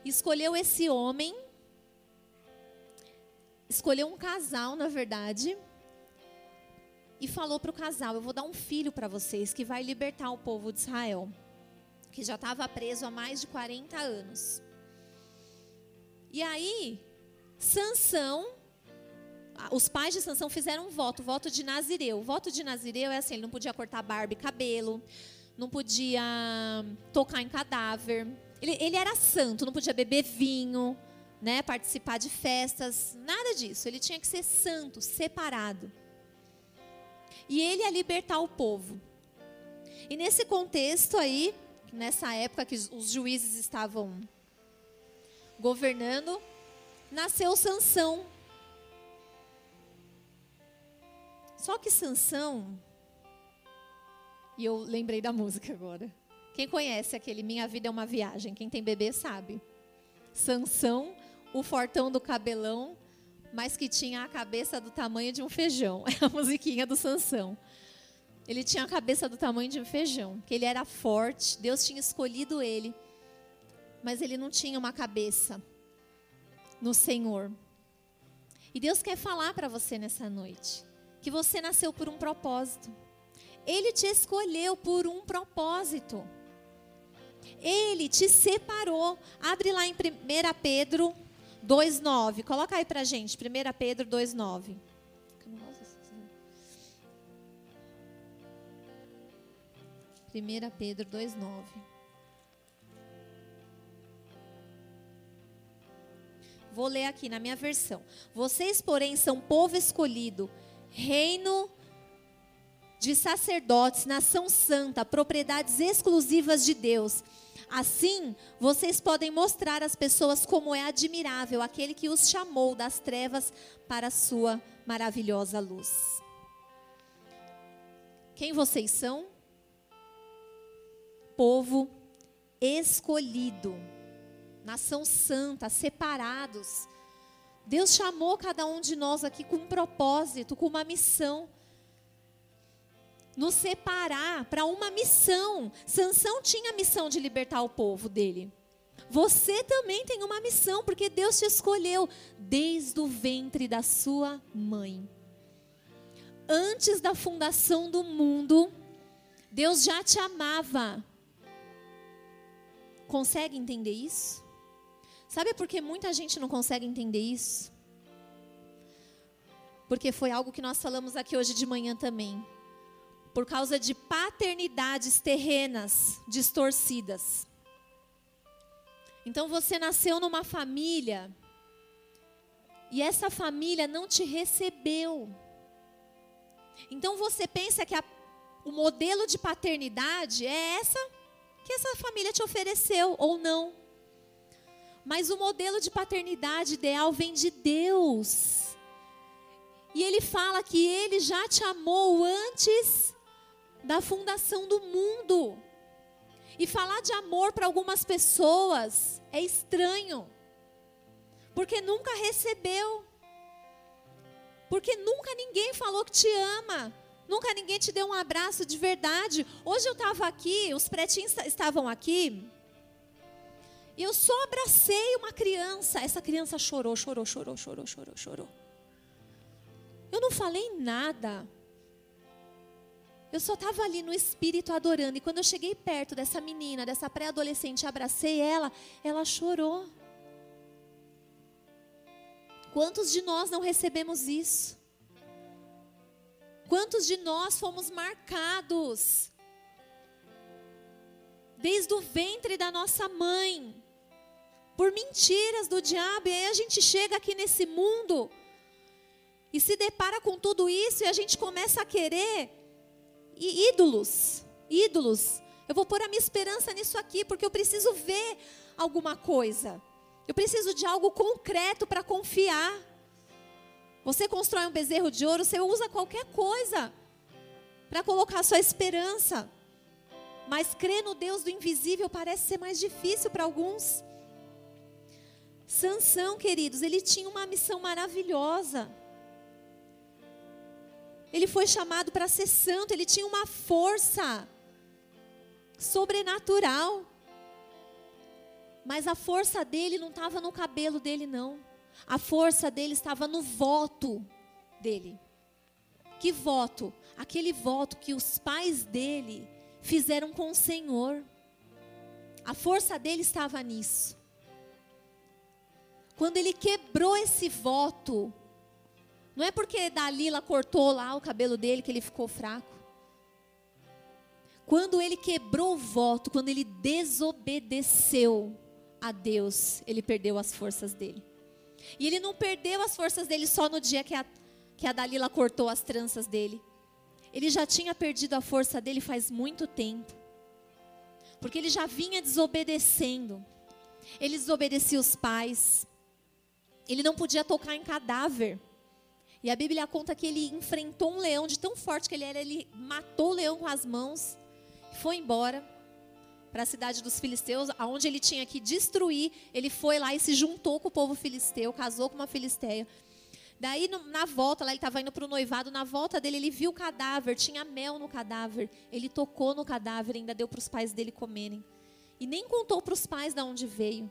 Escolheu esse homem, escolheu um casal, na verdade, e falou para o casal: Eu vou dar um filho para vocês que vai libertar o povo de Israel que já estava preso há mais de 40 anos. E aí, Sansão, os pais de Sansão fizeram um voto, voto de Nazireu. O voto de Nazireu é assim, ele não podia cortar barba e cabelo, não podia tocar em cadáver. Ele, ele era santo, não podia beber vinho, né, participar de festas, nada disso. Ele tinha que ser santo, separado. E ele ia libertar o povo. E nesse contexto aí, nessa época que os juízes estavam governando, nasceu Sansão. Só que Sansão, e eu lembrei da música agora. Quem conhece aquele Minha Vida é uma Viagem? Quem tem bebê sabe. Sansão, o fortão do cabelão, mas que tinha a cabeça do tamanho de um feijão. É a musiquinha do Sansão. Ele tinha a cabeça do tamanho de um feijão, que ele era forte, Deus tinha escolhido ele, mas ele não tinha uma cabeça no Senhor. E Deus quer falar para você nessa noite que você nasceu por um propósito. Ele te escolheu por um propósito. Ele te separou. Abre lá em 1 Pedro 2,9. Coloca aí para gente, 1 Pedro 2,9. 1 Pedro 2,9. Vou ler aqui na minha versão. Vocês, porém, são povo escolhido, reino de sacerdotes, nação santa, propriedades exclusivas de Deus. Assim, vocês podem mostrar às pessoas como é admirável aquele que os chamou das trevas para a sua maravilhosa luz. Quem vocês são? Povo escolhido, nação santa, separados. Deus chamou cada um de nós aqui com um propósito, com uma missão. Nos separar para uma missão. Sansão tinha a missão de libertar o povo dele. Você também tem uma missão, porque Deus te escolheu desde o ventre da sua mãe. Antes da fundação do mundo, Deus já te amava. Consegue entender isso? Sabe por que muita gente não consegue entender isso? Porque foi algo que nós falamos aqui hoje de manhã também. Por causa de paternidades terrenas distorcidas. Então você nasceu numa família e essa família não te recebeu. Então você pensa que a, o modelo de paternidade é essa que essa família te ofereceu ou não. Mas o modelo de paternidade ideal vem de Deus. E ele fala que ele já te amou antes da fundação do mundo. E falar de amor para algumas pessoas é estranho, porque nunca recebeu, porque nunca ninguém falou que te ama, nunca ninguém te deu um abraço de verdade. Hoje eu estava aqui, os pretinhos estavam aqui, e eu só abracei uma criança. Essa criança chorou, chorou, chorou, chorou, chorou, chorou. Eu não falei nada. Eu só estava ali no espírito adorando. E quando eu cheguei perto dessa menina, dessa pré-adolescente, abracei ela, ela chorou. Quantos de nós não recebemos isso? Quantos de nós fomos marcados desde o ventre da nossa mãe por mentiras do diabo e aí a gente chega aqui nesse mundo e se depara com tudo isso e a gente começa a querer e ídolos, ídolos. Eu vou pôr a minha esperança nisso aqui, porque eu preciso ver alguma coisa. Eu preciso de algo concreto para confiar. Você constrói um bezerro de ouro, você usa qualquer coisa para colocar sua esperança. Mas crer no Deus do invisível parece ser mais difícil para alguns. Sansão, queridos, ele tinha uma missão maravilhosa. Ele foi chamado para ser santo, ele tinha uma força sobrenatural. Mas a força dele não estava no cabelo dele, não. A força dele estava no voto dele. Que voto? Aquele voto que os pais dele fizeram com o Senhor. A força dele estava nisso. Quando ele quebrou esse voto, não é porque Dalila cortou lá o cabelo dele que ele ficou fraco. Quando ele quebrou o voto, quando ele desobedeceu a Deus, ele perdeu as forças dele. E ele não perdeu as forças dele só no dia que a, que a Dalila cortou as tranças dele. Ele já tinha perdido a força dele faz muito tempo. Porque ele já vinha desobedecendo. Ele desobedecia os pais. Ele não podia tocar em cadáver. E a Bíblia conta que ele enfrentou um leão de tão forte que ele era, ele matou o leão com as mãos, foi embora para a cidade dos filisteus, aonde ele tinha que destruir. Ele foi lá e se juntou com o povo filisteu, casou com uma filisteia. Daí, na volta, lá ele estava indo para o noivado, na volta dele, ele viu o cadáver, tinha mel no cadáver. Ele tocou no cadáver, ainda deu para os pais dele comerem. E nem contou para os pais de onde veio.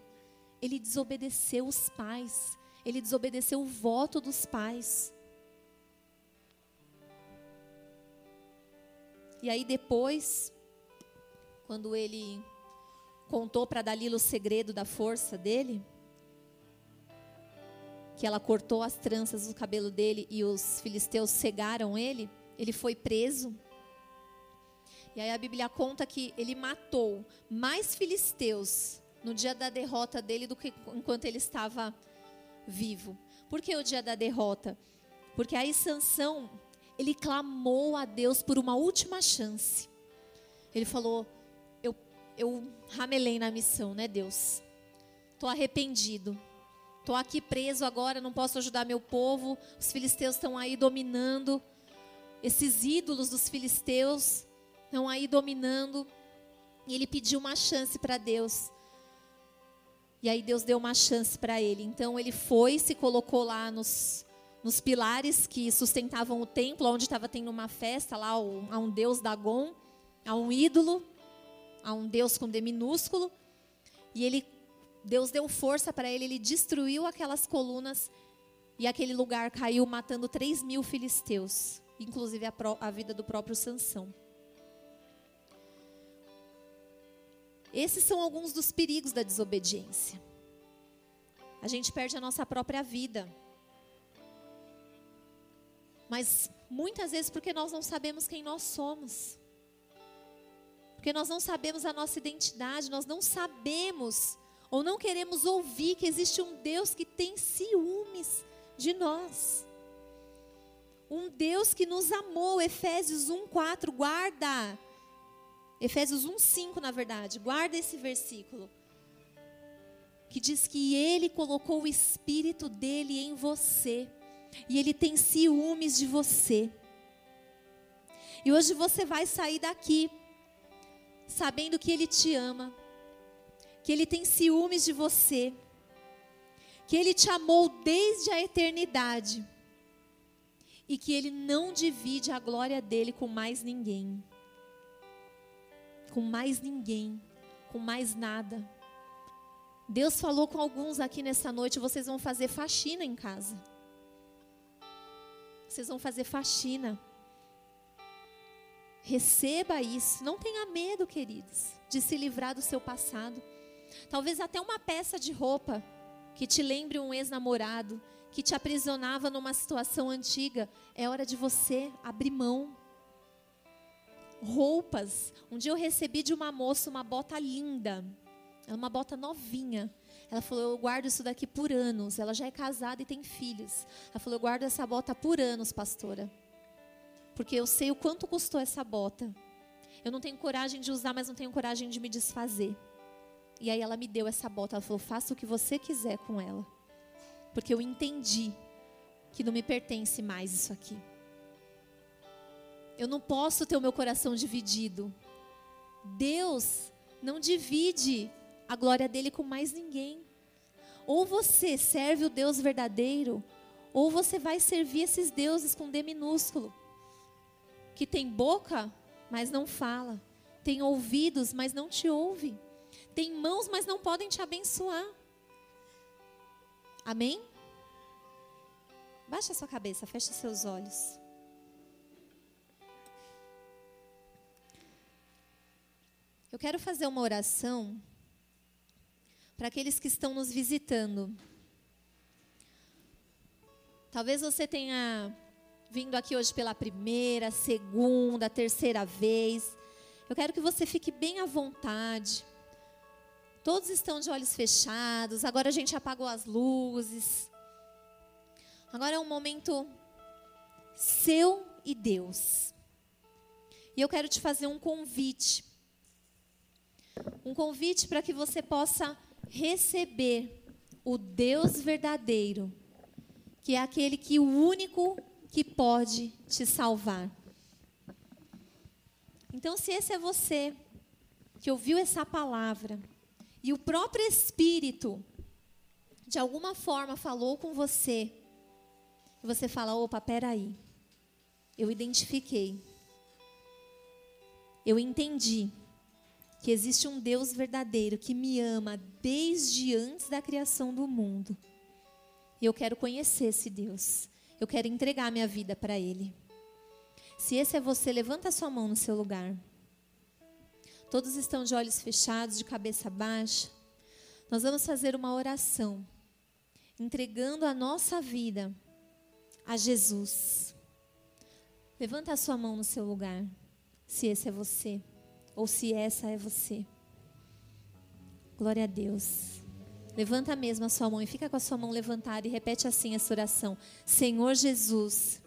Ele desobedeceu os pais. Ele desobedeceu o voto dos pais. E aí depois, quando ele contou para Dalila o segredo da força dele, que ela cortou as tranças do cabelo dele e os filisteus cegaram ele, ele foi preso. E aí a Bíblia conta que ele matou mais filisteus no dia da derrota dele do que enquanto ele estava vivo. Por que o dia da derrota? Porque aí Sansão ele clamou a Deus por uma última chance. Ele falou: Eu, ramelei na missão, né, Deus? Estou arrependido. Estou aqui preso agora, não posso ajudar meu povo. Os filisteus estão aí dominando. Esses ídolos dos filisteus estão aí dominando. E ele pediu uma chance para Deus. E aí Deus deu uma chance para ele. Então ele foi, se colocou lá nos, nos pilares que sustentavam o templo, onde estava tendo uma festa lá a um deus Dagon, a um ídolo, a um deus com D minúsculo. E ele, Deus deu força para ele, ele destruiu aquelas colunas e aquele lugar caiu, matando 3 mil filisteus, inclusive a, pro, a vida do próprio Sansão. Esses são alguns dos perigos da desobediência. A gente perde a nossa própria vida mas muitas vezes porque nós não sabemos quem nós somos. Porque nós não sabemos a nossa identidade, nós não sabemos ou não queremos ouvir que existe um Deus que tem ciúmes de nós. Um Deus que nos amou, Efésios 1:4, guarda. Efésios 1:5, na verdade, guarda esse versículo. Que diz que ele colocou o espírito dele em você e ele tem ciúmes de você. E hoje você vai sair daqui sabendo que Ele te ama, que Ele tem ciúmes de você, que Ele te amou desde a eternidade e que Ele não divide a glória dele com mais ninguém. Com mais ninguém, com mais nada. Deus falou com alguns aqui nessa noite: vocês vão fazer faxina em casa. Vocês vão fazer faxina. Receba isso. Não tenha medo, queridos, de se livrar do seu passado. Talvez até uma peça de roupa que te lembre um ex-namorado, que te aprisionava numa situação antiga. É hora de você abrir mão. Roupas. Um dia eu recebi de uma moça uma bota linda. É uma bota novinha. Ela falou: Eu guardo isso daqui por anos. Ela já é casada e tem filhos. Ela falou: Eu guardo essa bota por anos, pastora porque eu sei o quanto custou essa bota. Eu não tenho coragem de usar, mas não tenho coragem de me desfazer. E aí ela me deu essa bota, ela falou: "Faça o que você quiser com ela". Porque eu entendi que não me pertence mais isso aqui. Eu não posso ter o meu coração dividido. Deus não divide a glória dele com mais ninguém. Ou você serve o Deus verdadeiro, ou você vai servir esses deuses com D minúsculo que tem boca, mas não fala, tem ouvidos, mas não te ouve, tem mãos, mas não podem te abençoar. Amém? Baixa sua cabeça, feche seus olhos. Eu quero fazer uma oração para aqueles que estão nos visitando. Talvez você tenha vindo aqui hoje pela primeira, segunda, terceira vez. Eu quero que você fique bem à vontade. Todos estão de olhos fechados. Agora a gente apagou as luzes. Agora é um momento seu e Deus. E eu quero te fazer um convite. Um convite para que você possa receber o Deus verdadeiro, que é aquele que o único que pode te salvar. Então, se esse é você que ouviu essa palavra e o próprio Espírito de alguma forma falou com você, e você fala: opa, peraí, eu identifiquei, eu entendi que existe um Deus verdadeiro que me ama desde antes da criação do mundo. E eu quero conhecer esse Deus. Eu quero entregar minha vida para Ele. Se esse é você, levanta a sua mão no seu lugar. Todos estão de olhos fechados, de cabeça baixa. Nós vamos fazer uma oração, entregando a nossa vida a Jesus. Levanta a sua mão no seu lugar, se esse é você, ou se essa é você. Glória a Deus. Levanta mesmo a sua mão e fica com a sua mão levantada e repete assim essa oração: Senhor Jesus,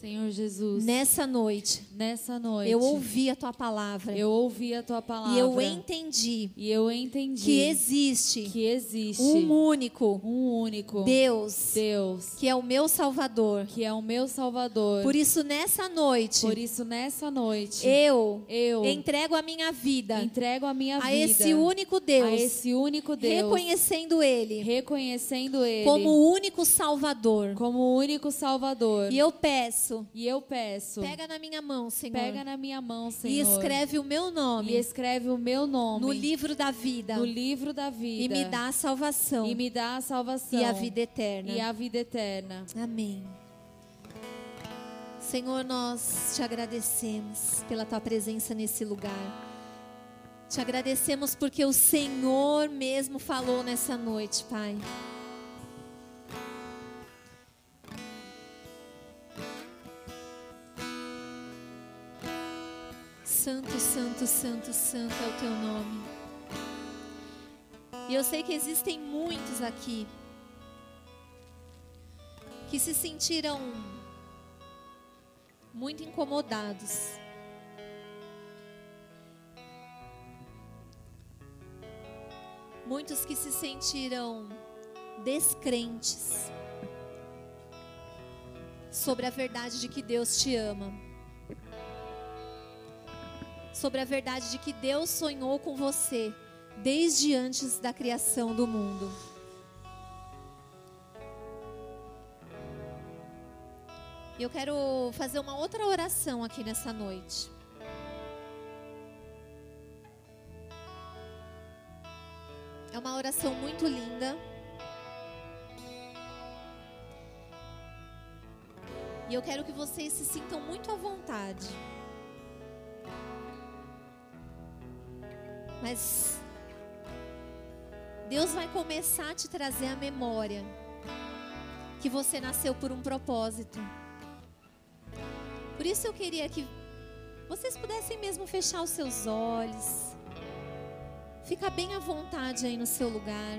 Senhor Jesus, nessa noite, nessa noite, eu ouvi a tua palavra. Eu ouvi a tua palavra. E eu entendi. E eu entendi que existe que existe um único, um único Deus, Deus, que é o meu Salvador, que é o meu Salvador. Por isso nessa noite, por isso nessa noite, eu, eu entrego a minha vida, entrego a minha a vida esse único Deus, a esse único Deus, reconhecendo Ele, reconhecendo Ele como o único Salvador, como o único Salvador. E eu peço e eu peço. Pega na minha mão, Senhor. Pega na minha mão, Senhor. E escreve o meu nome. E escreve o meu nome. No livro da vida. No livro da vida. E me dá a salvação. E me dá a salvação. E a vida eterna. E a vida eterna. Amém. Senhor, nós te agradecemos pela tua presença nesse lugar. Te agradecemos porque o Senhor mesmo falou nessa noite, Pai. Santo, santo, santo, santo é o teu nome. E eu sei que existem muitos aqui que se sentiram muito incomodados. Muitos que se sentiram descrentes sobre a verdade de que Deus te ama. Sobre a verdade de que Deus sonhou com você desde antes da criação do mundo. Eu quero fazer uma outra oração aqui nessa noite. É uma oração muito linda. E eu quero que vocês se sintam muito à vontade. Mas Deus vai começar a te trazer a memória que você nasceu por um propósito. Por isso eu queria que vocês pudessem mesmo fechar os seus olhos. Fica bem à vontade aí no seu lugar.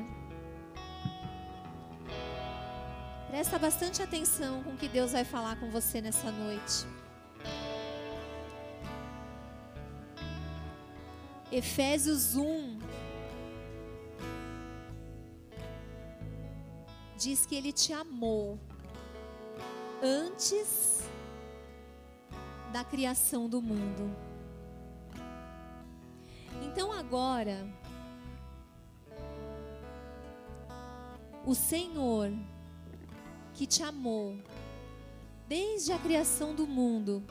Presta bastante atenção com o que Deus vai falar com você nessa noite. Efésios 1 diz que ele te amou antes da criação do mundo. Então agora, o Senhor que te amou desde a criação do mundo,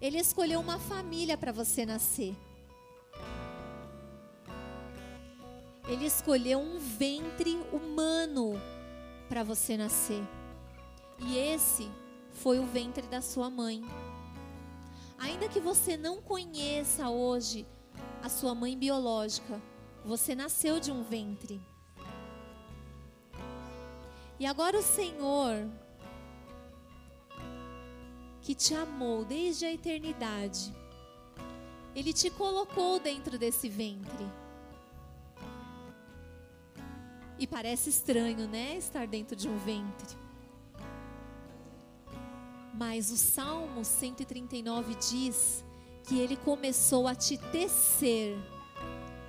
Ele escolheu uma família para você nascer. Ele escolheu um ventre humano para você nascer. E esse foi o ventre da sua mãe. Ainda que você não conheça hoje a sua mãe biológica, você nasceu de um ventre. E agora o Senhor, que te amou desde a eternidade, Ele te colocou dentro desse ventre. E parece estranho, né? Estar dentro de um ventre. Mas o Salmo 139 diz que ele começou a te tecer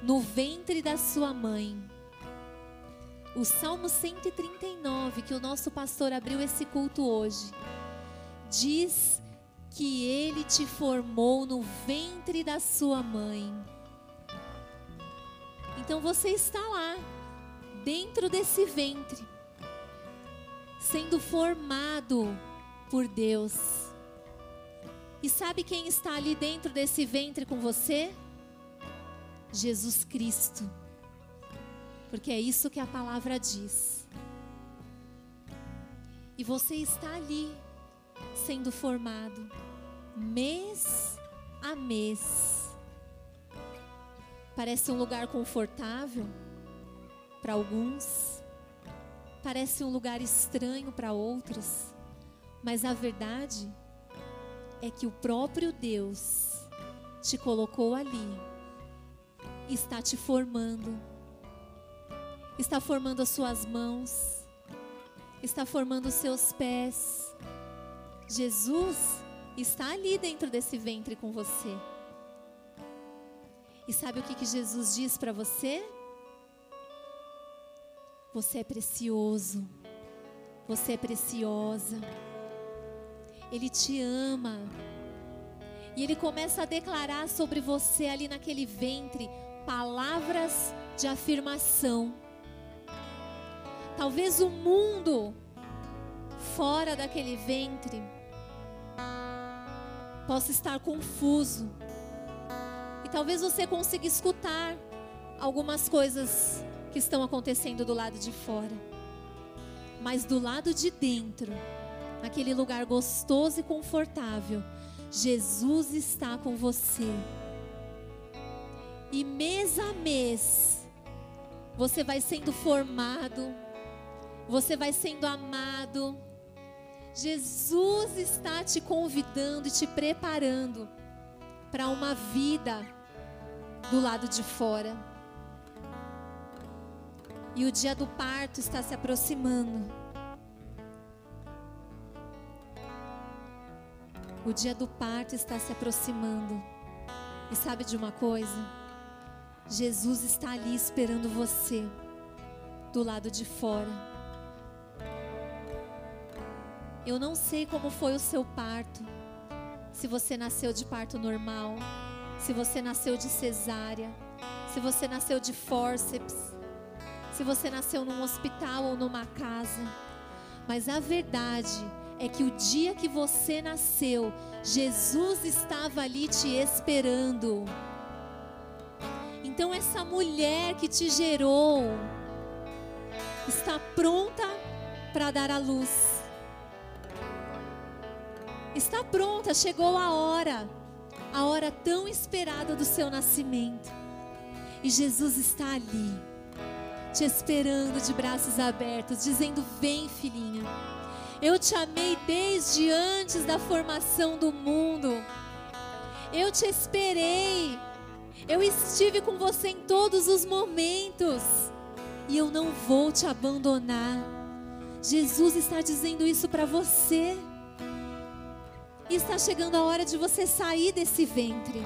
no ventre da sua mãe. O Salmo 139, que o nosso pastor abriu esse culto hoje, diz que ele te formou no ventre da sua mãe. Então você está lá, dentro desse ventre, sendo formado por Deus. E sabe quem está ali dentro desse ventre com você? Jesus Cristo. Porque é isso que a palavra diz. E você está ali, sendo formado, mês a mês. Parece um lugar confortável para alguns, parece um lugar estranho para outros. Mas a verdade é que o próprio Deus te colocou ali, está te formando, está formando as suas mãos, está formando os seus pés. Jesus está ali dentro desse ventre com você. E sabe o que, que Jesus diz para você? Você é precioso, você é preciosa. Ele te ama. E ele começa a declarar sobre você ali naquele ventre palavras de afirmação. Talvez o mundo fora daquele ventre possa estar confuso. E talvez você consiga escutar algumas coisas que estão acontecendo do lado de fora. Mas do lado de dentro, naquele lugar gostoso e confortável, Jesus está com você. E mês a mês, você vai sendo formado, você vai sendo amado. Jesus está te convidando e te preparando para uma vida do lado de fora. E o dia do parto está se aproximando. O dia do parto está se aproximando. E sabe de uma coisa? Jesus está ali esperando você, do lado de fora. Eu não sei como foi o seu parto. Se você nasceu de parto normal, se você nasceu de cesárea, se você nasceu de fórceps, se você nasceu num hospital ou numa casa. Mas a verdade é que o dia que você nasceu, Jesus estava ali te esperando. Então, essa mulher que te gerou está pronta para dar a luz. Está pronta, chegou a hora, a hora tão esperada do seu nascimento. E Jesus está ali, te esperando de braços abertos, dizendo: Vem, filhinha. Eu te amei desde antes da formação do mundo. Eu te esperei. Eu estive com você em todos os momentos. E eu não vou te abandonar. Jesus está dizendo isso para você. E está chegando a hora de você sair desse ventre.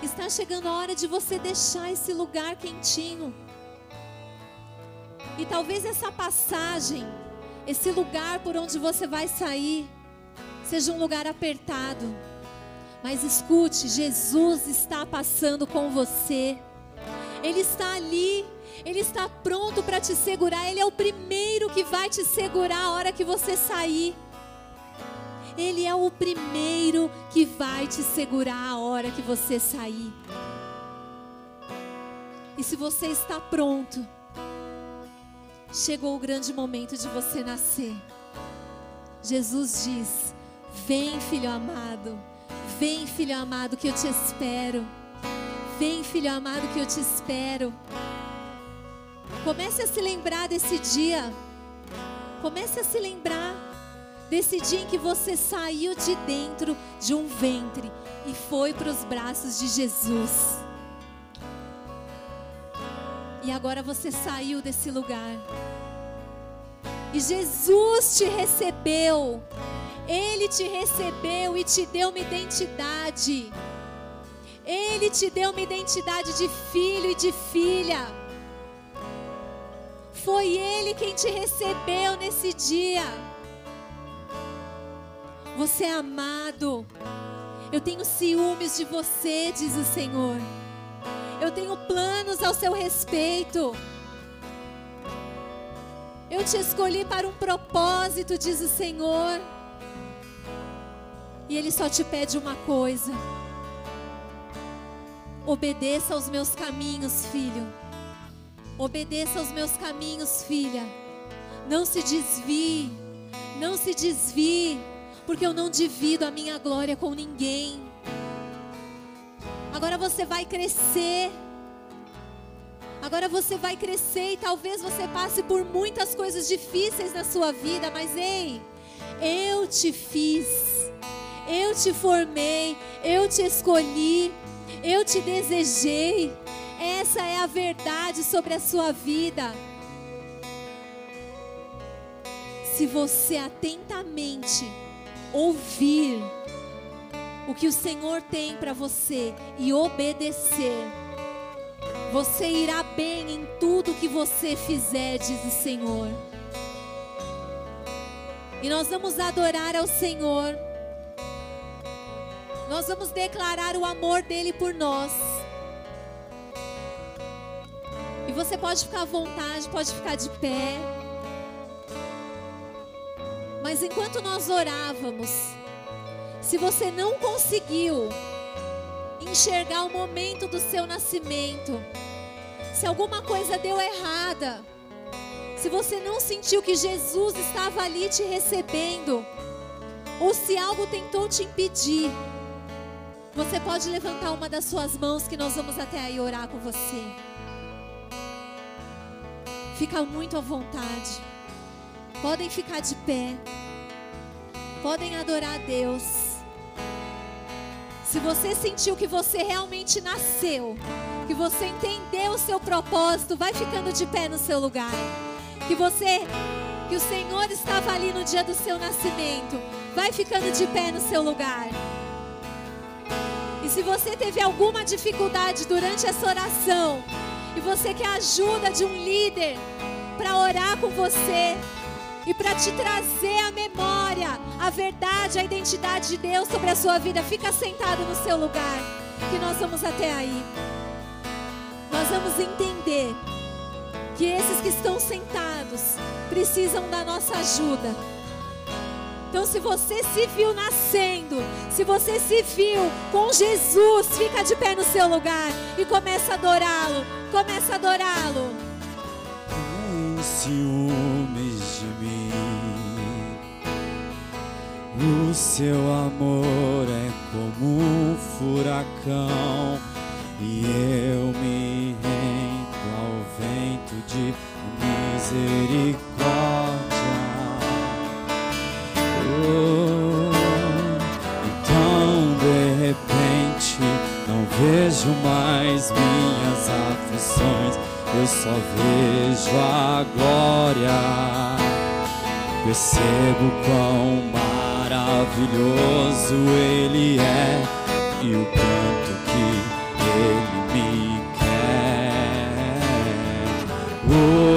Está chegando a hora de você deixar esse lugar quentinho. E talvez essa passagem, esse lugar por onde você vai sair, seja um lugar apertado. Mas escute, Jesus está passando com você. Ele está ali, ele está pronto para te segurar. Ele é o primeiro que vai te segurar a hora que você sair. Ele é o primeiro que vai te segurar a hora que você sair. E se você está pronto, chegou o grande momento de você nascer. Jesus diz: Vem, filho amado, vem, filho amado, que eu te espero. Vem, filho amado, que eu te espero. Comece a se lembrar desse dia. Comece a se lembrar desse dia em que você saiu de dentro de um ventre e foi para os braços de Jesus. E agora você saiu desse lugar. E Jesus te recebeu. Ele te recebeu e te deu uma identidade. Ele te deu uma identidade de filho e de filha. Foi Ele quem te recebeu nesse dia. Você é amado. Eu tenho ciúmes de você, diz o Senhor. Eu tenho planos ao seu respeito. Eu te escolhi para um propósito, diz o Senhor. E Ele só te pede uma coisa: obedeça aos meus caminhos, filho. Obedeça aos meus caminhos, filha. Não se desvie, não se desvie, porque eu não divido a minha glória com ninguém. Agora você vai crescer. Agora você vai crescer e talvez você passe por muitas coisas difíceis na sua vida, mas ei, eu te fiz, eu te formei, eu te escolhi, eu te desejei. Essa é a verdade sobre a sua vida. Se você atentamente ouvir o que o Senhor tem para você e obedecer, você irá bem em tudo que você fizer, diz o Senhor. E nós vamos adorar ao Senhor. Nós vamos declarar o amor dele por nós. E você pode ficar à vontade, pode ficar de pé. Mas enquanto nós orávamos, se você não conseguiu enxergar o momento do seu nascimento, se alguma coisa deu errada, se você não sentiu que Jesus estava ali te recebendo, ou se algo tentou te impedir, você pode levantar uma das suas mãos que nós vamos até aí orar com você. Fica muito à vontade. Podem ficar de pé. Podem adorar a Deus. Se você sentiu que você realmente nasceu, que você entendeu o seu propósito, vai ficando de pé no seu lugar. Que você, que o Senhor estava ali no dia do seu nascimento, vai ficando de pé no seu lugar. E se você teve alguma dificuldade durante essa oração, e você quer ajuda de um líder para orar com você, e para te trazer a memória, a verdade, a identidade de Deus sobre a sua vida. Fica sentado no seu lugar, que nós vamos até aí. Nós vamos entender que esses que estão sentados precisam da nossa ajuda. Então, se você se viu nascendo, se você se viu com Jesus, fica de pé no seu lugar e começa a adorá-lo. Começa a adorá-lo. Tem O seu amor é como um furacão e eu me rendo ao vento de misericórdia. Oh, então de repente não vejo mais minhas aflições, eu só vejo a glória. Percebo quão maravilhoso Ele é e o quanto que Ele me quer. Oh,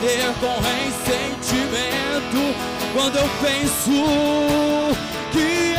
perder com ressentimento. Quando eu penso que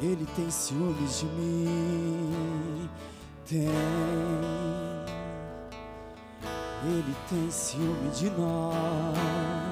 Ele tem ciúmes de mim, tem. Ele tem ciúme de nós.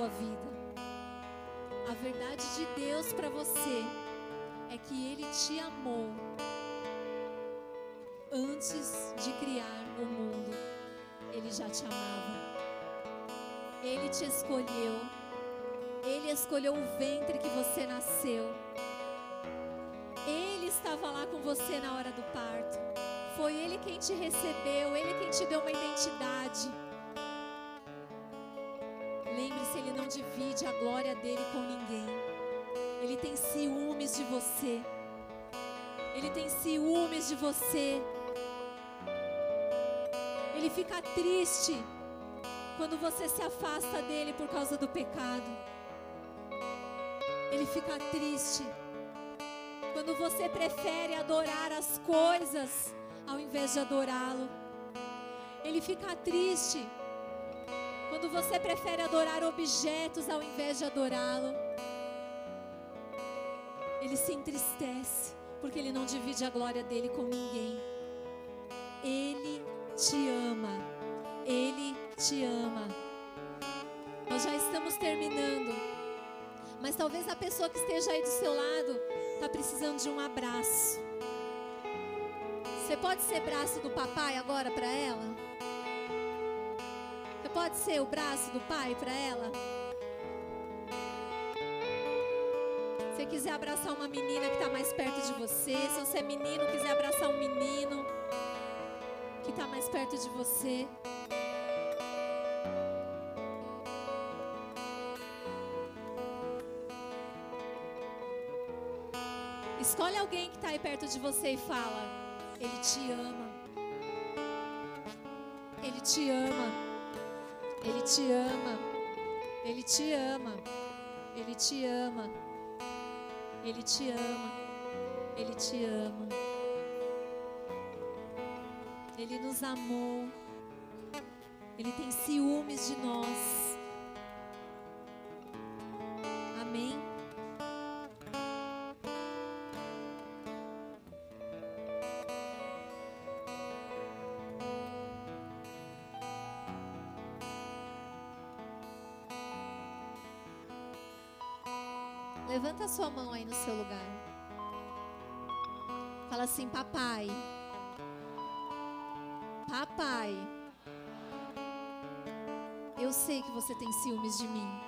Sua vida. A verdade de Deus para você é que Ele te amou antes de criar o mundo. Ele já te amava. Ele te escolheu. Ele escolheu o ventre que você nasceu. Ele estava lá com você na hora do parto. Foi Ele quem te recebeu, Ele quem te deu uma identidade. Ele tem ciúmes de você. Ele fica triste quando você se afasta dele por causa do pecado. Ele fica triste quando você prefere adorar as coisas ao invés de adorá-lo. Ele fica triste quando você prefere adorar objetos ao invés de adorá-lo. Ele se entristece porque ele não divide a glória dele com ninguém. Ele te ama. Ele te ama. Nós já estamos terminando. Mas talvez a pessoa que esteja aí do seu lado está precisando de um abraço. Você pode ser braço do papai agora para ela? Você pode ser o braço do pai para ela? Quiser abraçar uma menina que está mais perto de você, se você é menino, quiser abraçar um menino que está mais perto de você. Escolhe alguém que está aí perto de você e fala: Ele te ama. Ele te ama. Ele te ama. Ele te ama. Ele te ama. Ele te ama. Ele te ama. Ele nos amou. Ele tem ciúmes de nós. No seu lugar. Fala assim, papai. Papai. Eu sei que você tem ciúmes de mim.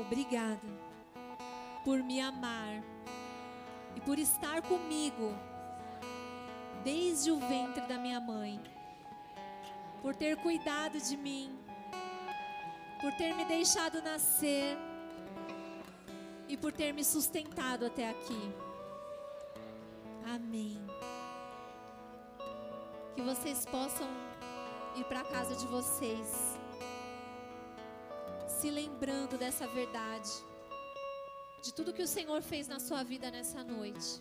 Obrigada por me amar e por estar comigo desde o ventre da minha mãe. Por ter cuidado de mim, por ter me deixado nascer e por ter me sustentado até aqui. Amém. Que vocês possam ir para a casa de vocês, se lembrando dessa verdade, de tudo que o Senhor fez na sua vida nessa noite.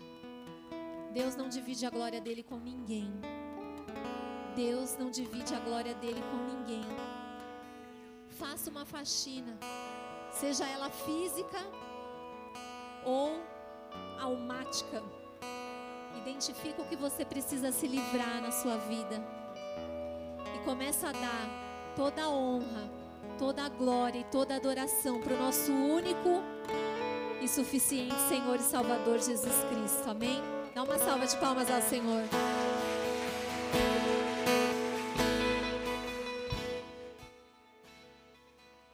Deus não divide a glória dele com ninguém. Deus não divide a glória dele com ninguém. Faça uma faxina, seja ela física ou almática. Identifica o que você precisa se livrar na sua vida. E começa a dar toda a honra, toda a glória e toda a adoração para o nosso único e suficiente Senhor e Salvador Jesus Cristo. Amém? Dá uma salva de palmas ao Senhor.